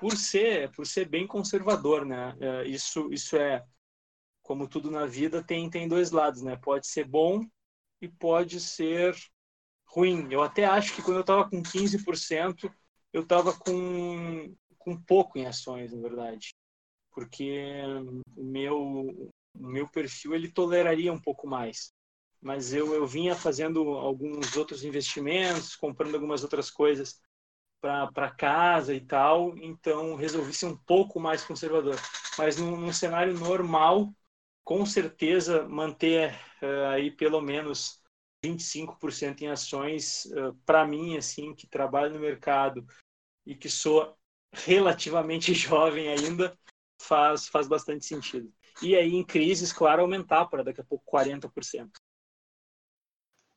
Por ser por ser bem conservador, né? isso isso é como tudo na vida tem tem dois lados, né? Pode ser bom e pode ser ruim. Eu até acho que quando eu estava com 15%, eu estava com, com pouco em ações, na verdade. Porque o meu, o meu perfil ele toleraria um pouco mais. Mas eu, eu vinha fazendo alguns outros investimentos, comprando algumas outras coisas para casa e tal, então resolvi ser um pouco mais conservador. Mas num, num cenário normal, com certeza manter uh, aí pelo menos 25% em ações, uh, para mim, assim, que trabalho no mercado e que sou relativamente jovem ainda, faz, faz bastante sentido. E aí, em crises, claro, aumentar para daqui a pouco 40%.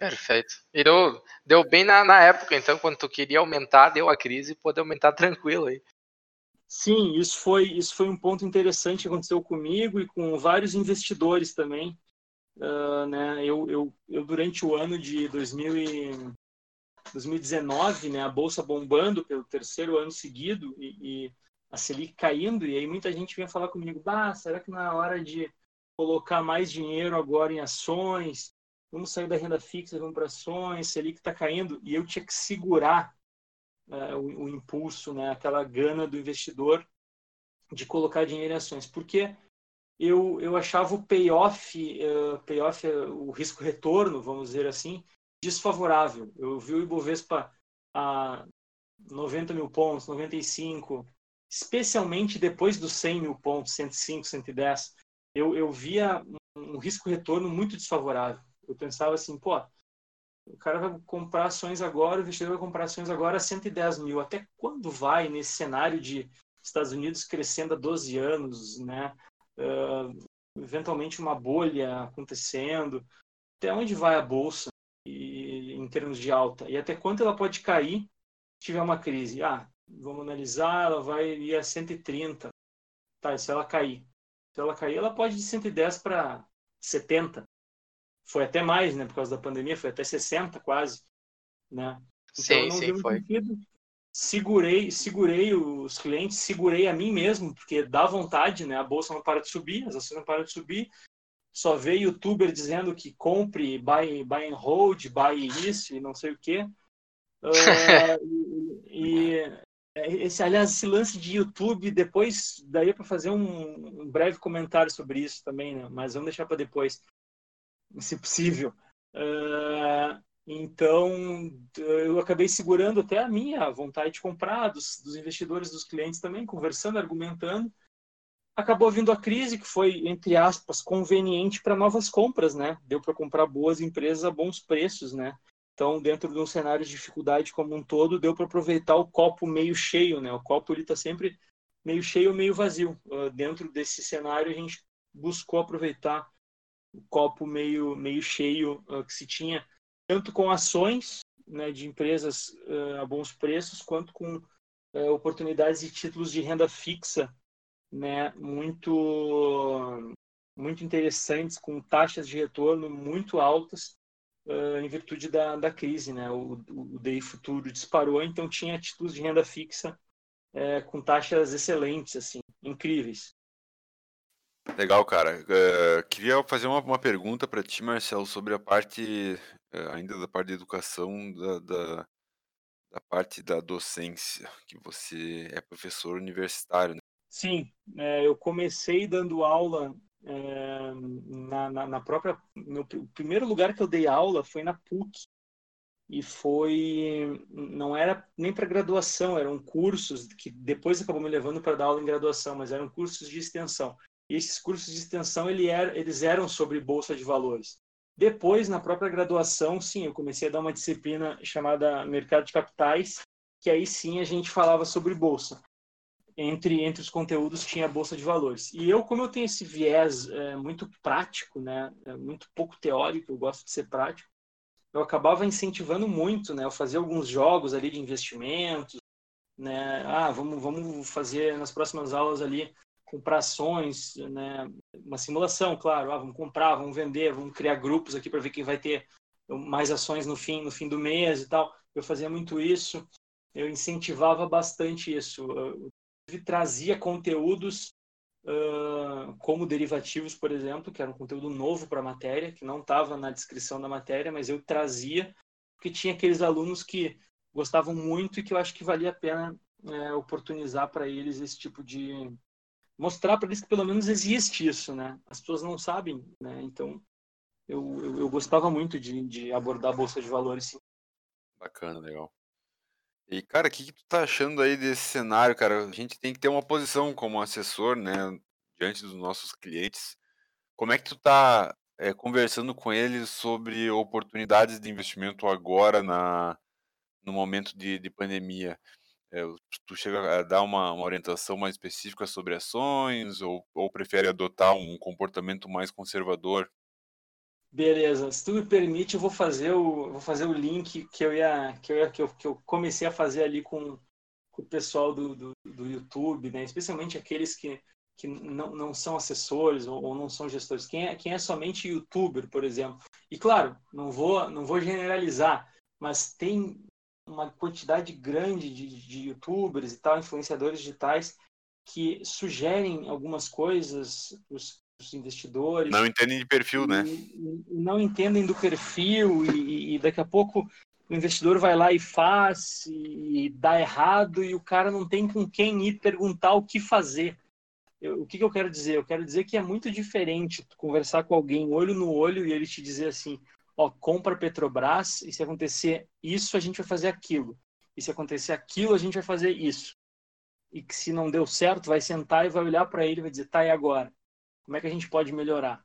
Perfeito. E deu, deu bem na, na época, então, quando tu queria aumentar, deu a crise pôde aumentar tranquilo aí. Sim, isso foi, isso foi um ponto interessante que aconteceu comigo e com vários investidores também. Uh, né? eu, eu, eu, durante o ano de 2000 e, 2019, né, a bolsa bombando pelo terceiro ano seguido e, e, a Selic caindo, e aí muita gente vinha falar comigo: bah, será que na é hora de colocar mais dinheiro agora em ações? Vamos sair da renda fixa, vamos para ações, Selic está caindo, e eu tinha que segurar uh, o, o, impulso, né, aquela gana do investidor de colocar dinheiro em ações, porque eu, eu achava o payoff, uh, payoff o risco-retorno, vamos dizer assim, desfavorável. Eu vi o Ibovespa a 90 mil pontos, 95, especialmente depois dos 100 mil pontos, 105, 110. Eu, eu via um risco-retorno muito desfavorável. Eu pensava assim, pô, o cara vai comprar ações agora, o investidor vai comprar ações agora a 110 mil. Até quando vai nesse cenário de Estados Unidos crescendo há 12 anos, né? Uh, eventualmente uma bolha acontecendo. Até onde vai a bolsa e, em termos de alta? E até quanto ela pode cair se tiver uma crise? Ah, vamos analisar, ela vai ir a 130. Tá, e se ela cair? Se ela cair, ela pode de 110 para 70 foi até mais, né? Por causa da pandemia, foi até 60 quase, né? Então, sim, sim, foi. Sentido. Segurei, segurei os clientes, segurei a mim mesmo, porque dá vontade, né? A bolsa não para de subir, as ações não param de subir. Só vê youtuber dizendo que compre, buy, buy and hold, buy isso e não sei o quê. Uh, e, e, esse, aliás, esse lance de YouTube, depois daí para fazer um, um, breve comentário sobre isso também, né? Mas vamos deixar para depois se possível. Uh, então, eu acabei segurando até a minha vontade de comprar, dos, dos, investidores, dos clientes também, conversando, argumentando. Acabou vindo a crise, que foi, entre aspas, conveniente para novas compras, né? Deu para comprar boas empresas a bons preços, né? Então, dentro de um cenário de dificuldade como um todo, deu para aproveitar o copo meio cheio, né? O copo ele está sempre meio cheio meio vazio. Uh, dentro desse cenário, a gente buscou aproveitar o copo meio, meio cheio uh, que se tinha, tanto com ações né, de empresas uh, a bons preços, quanto com uh, oportunidades de títulos de renda fixa né, muito, muito interessantes, com taxas de retorno muito altas, em virtude da, da crise. Né? O, o DI futuro disparou, então tinha títulos de renda fixa com taxas excelentes, assim, incríveis. Legal, cara. Uh, queria fazer uma, uma pergunta para ti, Marcelo, sobre a parte, uh, ainda da parte da educação, da, da, da, parte da docência, que você é professor universitário. Né? Sim, é, eu comecei dando aula é, na, na, na, própria. No primeiro lugar que eu dei aula foi na PUC. E foi. Não era nem para graduação, eram cursos que depois acabou me levando para dar aula em graduação, mas eram cursos de extensão. E esses cursos de extensão eles eram sobre bolsa de valores. Depois, na própria graduação, sim, eu comecei a dar uma disciplina chamada Mercado de Capitais, que aí sim a gente falava sobre bolsa. entre, entre os conteúdos tinha bolsa de valores. E eu, como eu tenho esse viés é, muito prático, né, é, muito pouco teórico, eu gosto de ser prático, eu acabava incentivando muito, né, eu fazia alguns jogos ali de investimentos, né, ah, vamos, vamos fazer nas próximas aulas ali comprar ações, né, uma simulação, claro, ah, vamos comprar, vamos vender, vamos criar grupos aqui para ver quem vai ter mais ações no fim, no fim do mês e tal. Eu fazia muito isso, eu incentivava bastante isso. Eu trazia conteúdos uh, como derivativos, por exemplo, que era um conteúdo novo para a matéria, que não estava na descrição da matéria, mas eu trazia, porque tinha aqueles alunos que gostavam muito e que eu acho que valia a pena é, oportunizar para eles esse tipo de. Mostrar para eles que pelo menos existe isso, né? As pessoas não sabem, né? Então, eu, eu, eu gostava muito de, de abordar a Bolsa de Valores, sim. Bacana, legal. E, cara, o que, que tu tá achando aí desse cenário, cara? A gente tem que ter uma posição como assessor, né, diante dos nossos clientes. Como é que tu tá é, conversando com eles sobre oportunidades de investimento agora na, no momento de, de pandemia? É, tu chega a dar uma, uma, orientação mais específica sobre ações ou, ou prefere adotar um comportamento mais conservador Beleza, se tu me permite, eu vou fazer o, vou fazer o link que eu ia, que eu, ia, que eu, que eu comecei a fazer ali com, com o pessoal do, do, do, YouTube, né? Especialmente aqueles que, que não, não são assessores ou, ou, não são gestores. Quem é, quem é somente YouTuber, por exemplo. E claro, não vou, não vou generalizar, mas tem uma quantidade grande de, de YouTubers e tal, influenciadores digitais que sugerem algumas coisas os investidores. Não entendem de perfil, né? Não entendem do perfil e, e, daqui a pouco o investidor vai lá e faz e dá errado e o cara não tem com quem ir perguntar o que fazer. Eu, o que, que eu quero dizer? Eu quero dizer que é muito diferente conversar com alguém olho no olho e ele te dizer assim, ó, compra Petrobras e se acontecer isso, a gente vai fazer aquilo. E se acontecer aquilo, a gente vai fazer isso. E que se não deu certo, vai sentar e vai olhar para ele e vai dizer, tá, e agora? Como é que a gente pode melhorar?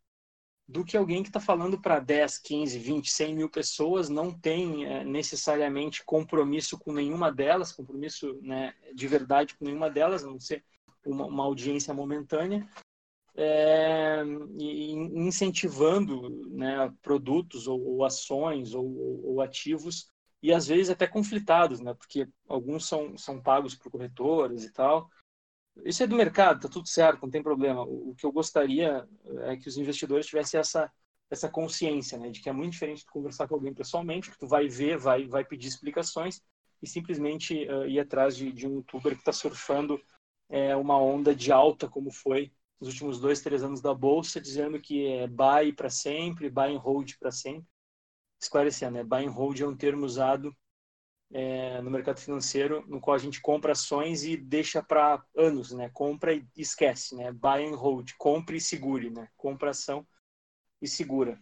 Do que alguém que está falando para 10, 15, 20, 100 mil pessoas, não tem é, necessariamente compromisso com nenhuma delas, compromisso né, de verdade com nenhuma delas, a não ser uma, uma audiência momentânea, é, incentivando né, produtos ou, ou ações ou, ou, ativos e às vezes até conflitados, né, porque alguns são, são pagos por corretoras e tal, isso é do mercado, tá tudo certo, não tem problema. O, que eu gostaria é que os investidores tivessem essa essa consciência, né, de que é muito diferente de conversar com alguém pessoalmente, que tu vai ver, vai vai pedir explicações e simplesmente uh, ir atrás de, de um youtuber que está surfando é, uma onda de alta como foi nos últimos dois, três anos da bolsa, dizendo que é buy para sempre, buy and hold para sempre. Esclarecendo, né? buy and hold é um termo usado é, no mercado financeiro, no qual a gente compra ações e deixa para anos, né? Compra e esquece, né? Buy and hold, compre e segure, né? Compra ação e segura.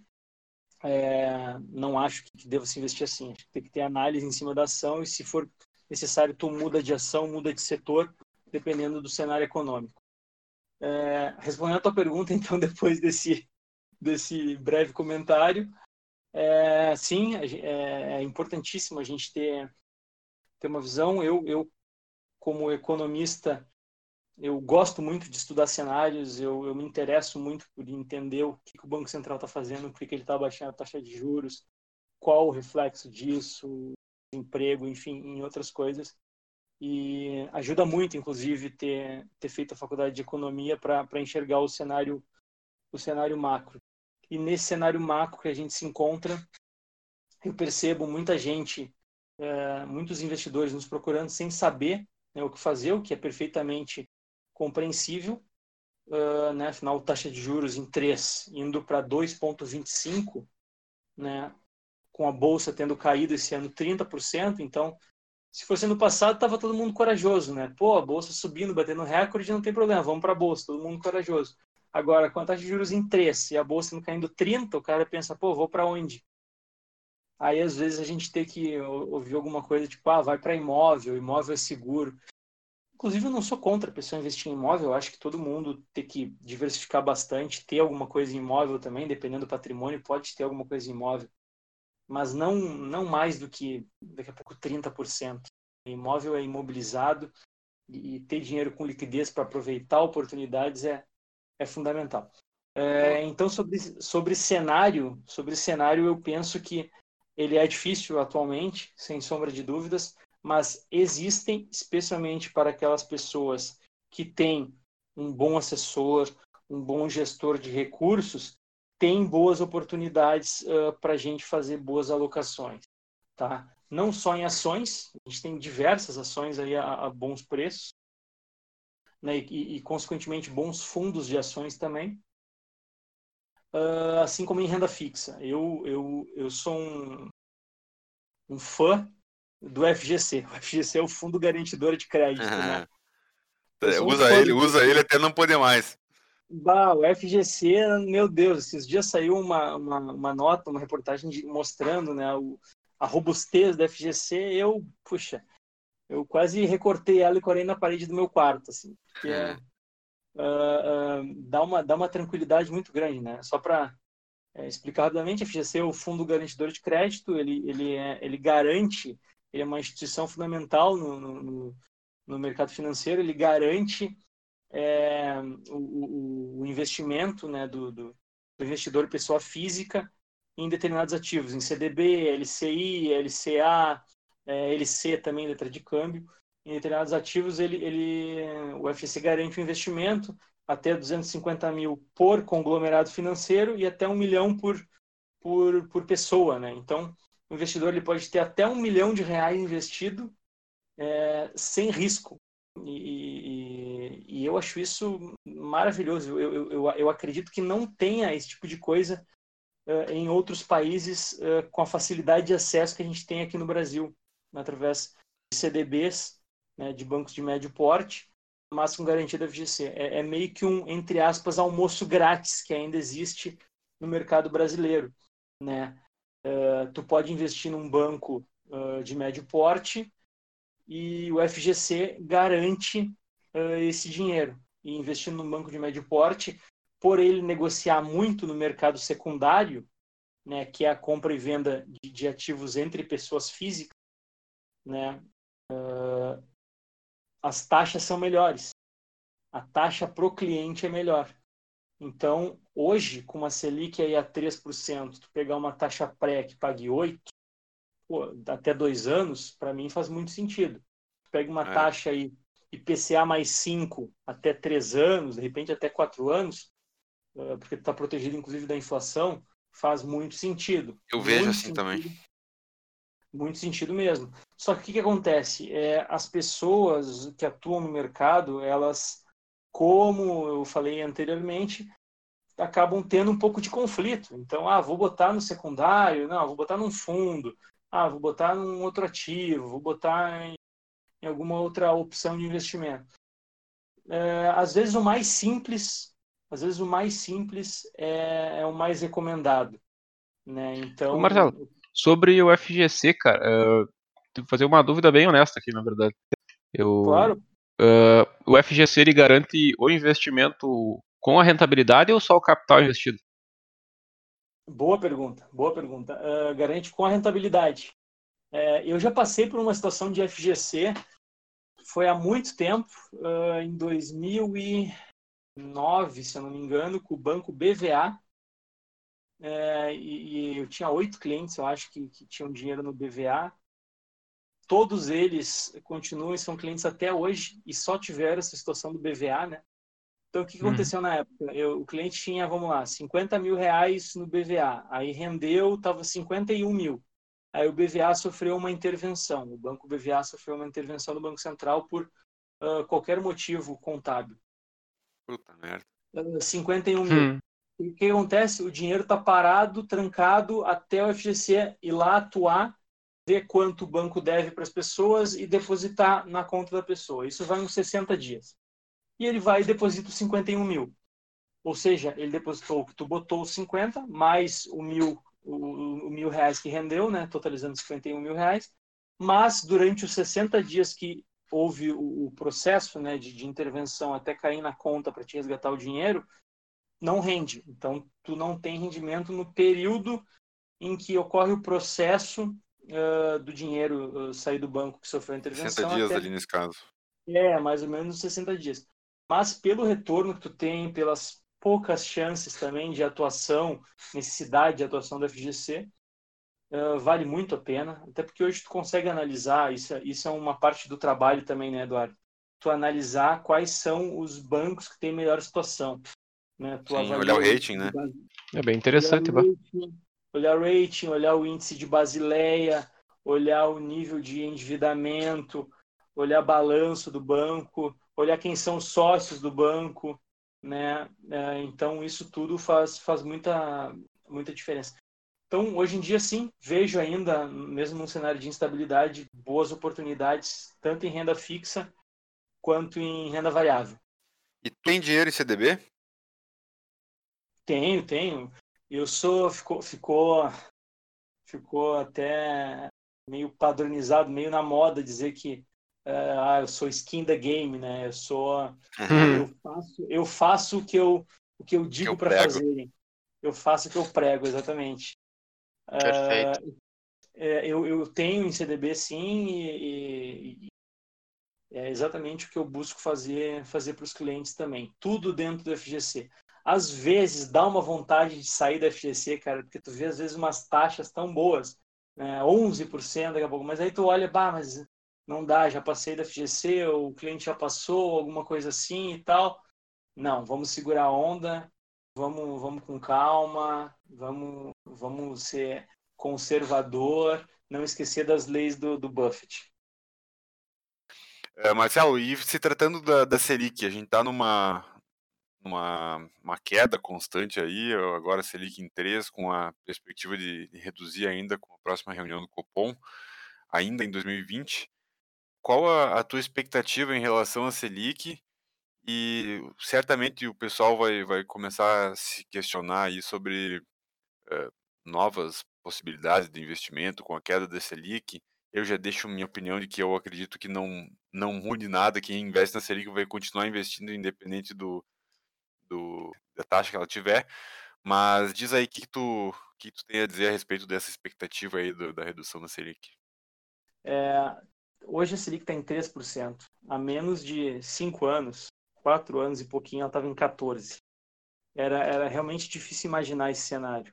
É, não acho que deva se investir assim. Acho que tem que ter análise em cima da ação e, se for necessário, tu muda de ação, muda de setor, dependendo do cenário econômico. É, respondendo a tua pergunta, então, depois desse, desse breve comentário, é, sim, é, é, importantíssimo a gente ter, ter uma visão. Eu, eu, como economista, eu gosto muito de estudar cenários, eu, eu me interesso muito por entender o que, que o Banco Central está fazendo, por que, que ele está baixando a taxa de juros, qual o reflexo disso, emprego, enfim, em outras coisas. E ajuda muito, inclusive, ter, ter feito a faculdade de economia para enxergar o cenário, o cenário macro. E nesse cenário macro que a gente se encontra, eu percebo muita gente, é, muitos investidores nos procurando sem saber né, o que fazer, o que é perfeitamente compreensível. Uh, né, afinal, taxa de juros em 3 indo para 2,25, né, com a bolsa tendo caído esse ano 30%. Então, se fosse ano passado, estava todo mundo corajoso, né? Pô, a bolsa subindo, batendo recorde, não tem problema, vamos para a bolsa, todo mundo corajoso. Agora, com a taxa de juros em 3 e a bolsa não caindo 30, o cara pensa, pô, vou para onde? Aí, às vezes, a gente tem que ouvir alguma coisa tipo, ah, vai para imóvel, imóvel é seguro. Inclusive, eu não sou contra a pessoa investir em imóvel, eu acho que todo mundo tem que diversificar bastante, ter alguma coisa em imóvel também, dependendo do patrimônio, pode ter alguma coisa em imóvel. Mas não, não mais do que, daqui a pouco, 30%. O imóvel é imobilizado, e, ter dinheiro com liquidez para aproveitar oportunidades é, é fundamental. É, então, sobre, sobre cenário, sobre cenário, eu penso que ele é difícil atualmente, sem sombra de dúvidas, mas existem, especialmente para aquelas pessoas que têm um bom assessor, um bom gestor de recursos, tem boas oportunidades uh, para a gente fazer boas alocações, tá? Não só em ações, a gente tem diversas ações aí a, a bons preços, né? E, e, consequentemente bons fundos de ações também, uh, assim como em renda fixa. Eu eu, eu sou um, um fã do FGC. O FGC é o Fundo Garantidor de Crédito, né? usa ele, usa ele até não poder mais. Bah, o FGC, meu Deus, esses dias saiu uma, uma, uma nota, uma reportagem de, mostrando né, o, a robustez do FGC. Eu, puxa, eu quase recortei ela e corei na parede do meu quarto, assim, porque é. uh, uh, dá, uma, dá uma tranquilidade muito grande, né? Só para é, explicar rapidamente, a FGC é o Fundo Garantidor de Crédito, ele, ele, é, ele garante, ele é uma instituição fundamental no, no, no mercado financeiro, ele garante é, o, o, investimento né, do, do, do, investidor pessoa física em determinados ativos, em CDB, LCI, LCA, é, LC também, letra de câmbio. Em determinados ativos, ele, ele, o FGC garante o investimento até 250 mil por conglomerado financeiro e até um milhão por, por, por pessoa. Né? Então, o investidor ele pode ter até um milhão de reais investido é, sem risco. E, e, e, eu acho isso maravilhoso. Eu, eu, eu, eu, acredito que não tenha esse tipo de coisa uh, em outros países uh, com a facilidade de acesso que a gente tem aqui no Brasil, através de CDBs, né, de bancos de médio porte, mas com garantia da FGC. É, é, meio que um, entre aspas, almoço grátis que ainda existe no mercado brasileiro. Né? Uh, tu pode investir num banco de médio porte e o FGC garante uh, esse dinheiro. E investindo no banco de médio porte, por ele negociar muito no mercado secundário, né, que é a compra e venda de, de ativos entre pessoas físicas, né, uh, as taxas são melhores. A taxa para o cliente é melhor. Então, hoje, com uma Selic aí a 3%, tu pegar uma taxa pré que pague 8%, pô, até dois anos, para mim faz muito sentido. Pega uma é. taxa aí IPCA mais 5 até três anos, de repente até quatro anos, eh, porque está protegido inclusive da inflação, faz muito sentido. Eu vejo muito assim sentido, também. Muito sentido mesmo. Só que o que, que acontece? É, as pessoas que atuam no mercado, elas, como eu falei anteriormente, acabam tendo um pouco de conflito. Então, ah, vou botar no secundário, não, vou botar num fundo, ah, vou botar num outro ativo, vou botar em, em alguma outra opção de investimento. É, às vezes o mais simples, às vezes o mais simples é, é o mais recomendado, né? Então. Marcelo, sobre o FGC, cara, uh, vou fazer uma dúvida bem honesta aqui, na verdade. Eu, claro. Uh, o FGC ele garante o investimento com a rentabilidade ou só o capital investido? Boa pergunta, boa pergunta. Uh, garante com a rentabilidade. Uh, eu já passei por uma situação de FGC, foi há muito tempo, uh, em 2009, se eu não me engano, com o banco BVA. É, e, e, eu tinha oito clientes, eu acho, que, que tinham dinheiro no BVA. Todos eles continuam e são clientes até hoje e só tiveram essa situação do BVA, né? Então, o que, uhum. aconteceu na época? Eu, o cliente tinha, vamos lá, 50 mil reais no BVA. Aí rendeu, estava 51 mil. Aí o BVA sofreu uma intervenção. O banco BVA sofreu uma intervenção do Banco Central por uh, qualquer motivo contábil. Puta merda. Uh, 51 mil. Hum. E o que acontece? O dinheiro está parado, trancado até o FGC ir lá atuar, ver quanto o banco deve para as pessoas e depositar na conta da pessoa. Isso vai uns 60 dias e ele vai e deposita os 51 mil. Ou seja, ele depositou o que tu botou os 50, mais o mil, o, o mil reais que rendeu, né, totalizando 51 mil reais. Mas durante os 60 dias que houve o, o processo né, de, de, intervenção até cair na conta para te resgatar o dinheiro, não rende. Então, tu não tem rendimento no período em que ocorre o processo uh, do dinheiro uh, sair do banco que sofreu a intervenção. 60 dias até... ali nesse caso É, mais ou menos 60 dias. Mas pelo retorno que tu tem, pelas poucas chances também de atuação, necessidade de atuação da FGC, uh, vale muito a pena. Até porque hoje tu consegue analisar, isso, é, isso é uma parte do trabalho também, né, Eduardo? Tu analisar quais são os bancos que têm melhor situação. Né? Tu Sim, olhar o rating, né? É bem interessante, olhar rating, olhar rating, olhar o índice de Basileia, olhar o nível de endividamento, olhar balanço do banco, olhar quem são os sócios do banco, né? É, então isso tudo faz, faz muita, muita diferença. Então, hoje em dia, sim, vejo ainda, mesmo num cenário de instabilidade, boas oportunidades, tanto em renda fixa quanto em renda variável. E tem dinheiro em CDB? Tenho, tenho. Eu sou, ficou, ficou, ficou até meio padronizado, meio na moda dizer que ah, eu sou skin da game, né? Eu sou, uhum. eu faço, eu faço o que eu, o que eu digo para fazerem. Eu faço o que eu prego, exatamente. Perfeito. Uh, eu, eu tenho em CDB sim e, e, é exatamente o que eu busco fazer fazer para os clientes também. Tudo dentro do FGC. Às vezes dá uma vontade de sair da FGC, cara, porque tu vê às vezes umas taxas tão boas, né, 11% daqui a pouco, mas aí tu olha, bah, mas não dá, já passei da FGC, o cliente já passou, alguma coisa assim e tal. Não, vamos segurar a onda, vamos, vamos com calma, vamos, vamos ser conservador, não esquecer das leis do, do Buffett. É, Marcelo, e se tratando da, da Selic, a gente está numa, numa uma queda constante aí, agora Selic em 3, com a perspectiva de, de reduzir ainda com a próxima reunião do Copom, ainda em 2020. Qual a, a tua expectativa em relação à Selic e certamente o pessoal vai, vai começar a se questionar aí sobre uh, novas possibilidades de investimento com a queda da Selic. Eu já deixo minha opinião de que eu acredito que não, não mude nada. Quem investe na Selic vai continuar investindo independente do, do, da taxa que ela tiver. Mas diz aí o que, que, tu, que tu tem a dizer a respeito dessa expectativa aí do, da redução da Selic. É, hoje a Selic está em 3%. Há menos de 5 anos, quatro anos e pouquinho, ela estava em 14. Era, era realmente difícil imaginar esse cenário.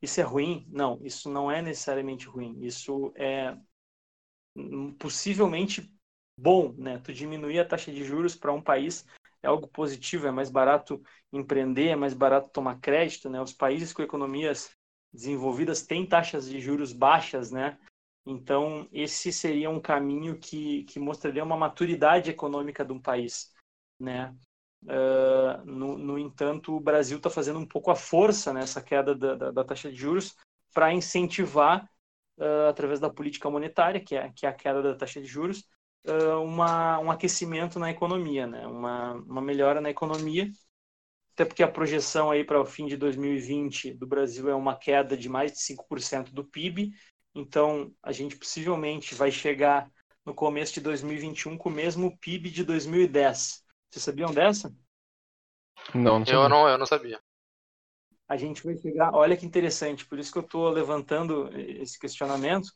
Isso é ruim? Não, isso não é necessariamente ruim. Isso é possivelmente bom, né? Tu diminuir a taxa de juros para um país é algo positivo, é mais barato empreender, é mais barato tomar crédito, né? Os países com economias desenvolvidas têm taxas de juros baixas, né? Então, esse seria um caminho que, que mostraria uma maturidade econômica de um país né? Uh, no, no, entanto, o Brasil está fazendo um pouco a força nessa queda da, da, da taxa de juros para incentivar, uh, através da política monetária, que é, que é a queda da taxa de juros, uh, uma, um aquecimento na economia, né? uma, uma melhora na economia, até porque a projeção aí para o fim de 2020 do Brasil é uma queda de mais de 5% do PIB, então a gente possivelmente vai chegar no começo de 2021 com o mesmo PIB de 2010. Vocês sabiam dessa? Não, não eu não, eu não sabia. A gente vai chegar, olha que interessante, por isso que eu estou levantando esse questionamento,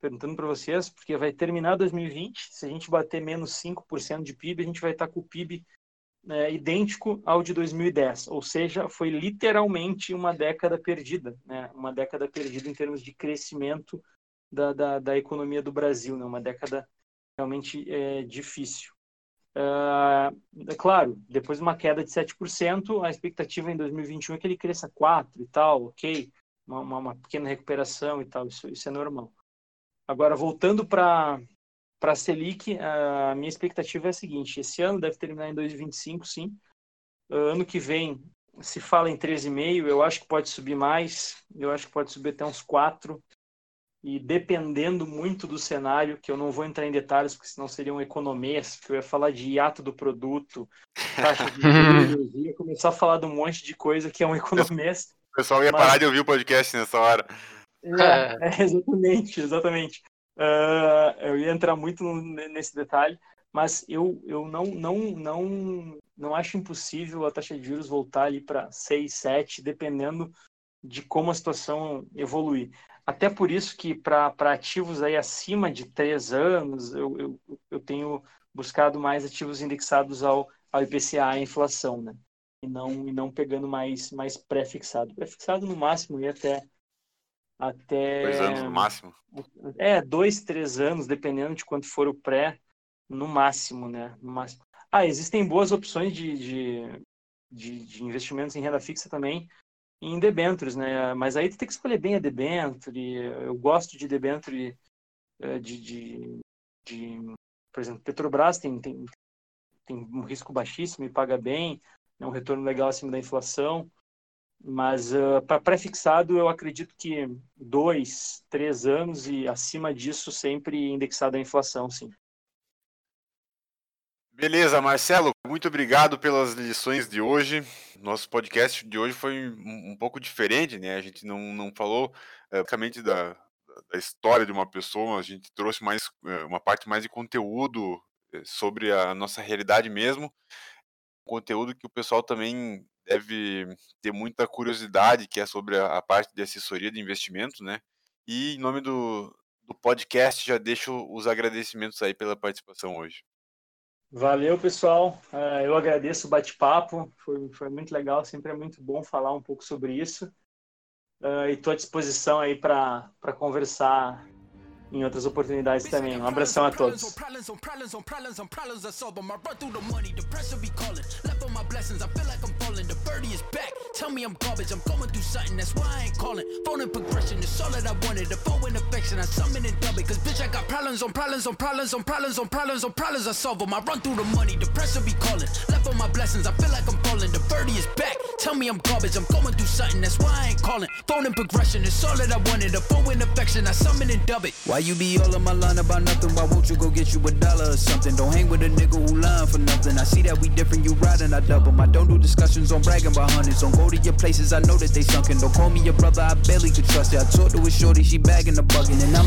perguntando para vocês, porque vai terminar 2020, se a gente bater menos 5% de PIB, a gente vai estar com o PIB é, idêntico ao de 2010, ou seja, foi literalmente uma década perdida, né? uma década perdida em termos de crescimento da, da, da economia do Brasil, né? uma década realmente é, difícil. Uh, é claro, depois de uma queda de 7%, a expectativa em 2021 é que ele cresça 4% e tal, ok, uma, uma, uma pequena recuperação e tal, isso, isso é normal. Agora, voltando para a Selic, a minha expectativa é a seguinte, esse ano deve terminar em 2025, sim, ano que vem se fala em 13,5, eu acho que pode subir mais, eu acho que pode subir até uns 4, e dependendo muito do cenário, que eu não vou entrar em detalhes, porque senão seria um economês, que eu ia falar de hiato do produto, taxa de juros, ia começar a falar de um monte de coisa que é um economês. O pessoal ia mas... parar de ouvir o podcast nessa hora. É, é exatamente, exatamente. Uh, eu ia entrar muito nesse detalhe, mas eu, eu não, não, não, não acho impossível a taxa de juros voltar ali para 6, 7, dependendo de como a situação evoluir. Até por isso que para ativos aí acima de três anos, eu, eu, eu tenho buscado mais ativos indexados ao, ao IPCA, a inflação, né? E não, e não pegando mais, mais pré-fixado. Pré-fixado no máximo e até até dois anos no máximo. É, dois, três anos, dependendo de quanto for o pré, no máximo, né? No máximo. Ah, existem boas opções de, de, de, de investimentos em renda fixa também em debentures, né? Mas aí tu tem que escolher bem a debenture. Eu gosto de debenture eh, de, de, de, por exemplo, Petrobras tem, tem, tem um risco baixíssimo e paga bem, é um retorno legal acima da inflação. Mas uh, para pré-fixado, eu acredito que dois, três anos e acima disso, sempre indexado à inflação, sim. Beleza, Marcelo, muito obrigado pelas lições de hoje. Nosso podcast de hoje foi um, pouco diferente, né? A gente não, não falou é, basicamente da, da história de uma pessoa, a gente trouxe mais é, uma parte mais de conteúdo é, sobre a nossa realidade mesmo. Conteúdo que o pessoal também deve ter muita curiosidade, que é sobre a, a parte de assessoria de investimentos, né? E em nome do, do podcast, já deixo os agradecimentos aí pela participação hoje. Valeu, pessoal. Uh, eu agradeço o bate-papo, foi, foi muito legal, sempre é muito bom falar um pouco sobre isso. Uh, e estou à disposição aí para conversar em outras oportunidades também. Um abração a todos. Tell me I'm garbage, I'm going through something, that's why I ain't calling. Phone and progression is all that I wanted. The phone and affection, I summon and dub it. Cause bitch, I got problems on problems on problems on problems on problems on problems I solve them. I run through the money, the pressure be calling. Left on my blessings, I feel like I'm falling. The birdie is back. Tell me I'm garbage, I'm going through something, that's why I ain't calling. Phone and progression It's all that I wanted. The phone and affection, I summon and dub it. Why you be all on my line about nothing? Why won't you go get you a dollar or something? Don't hang with a nigga who lying for nothing. I see that we different, you riding, I double. I don't do discussions on bragging about hundreds. Don't go to your places, I know that they sunken. Don't call me your brother, I barely could trust it. I talked to a shorty, she bagging the bugging, and I'm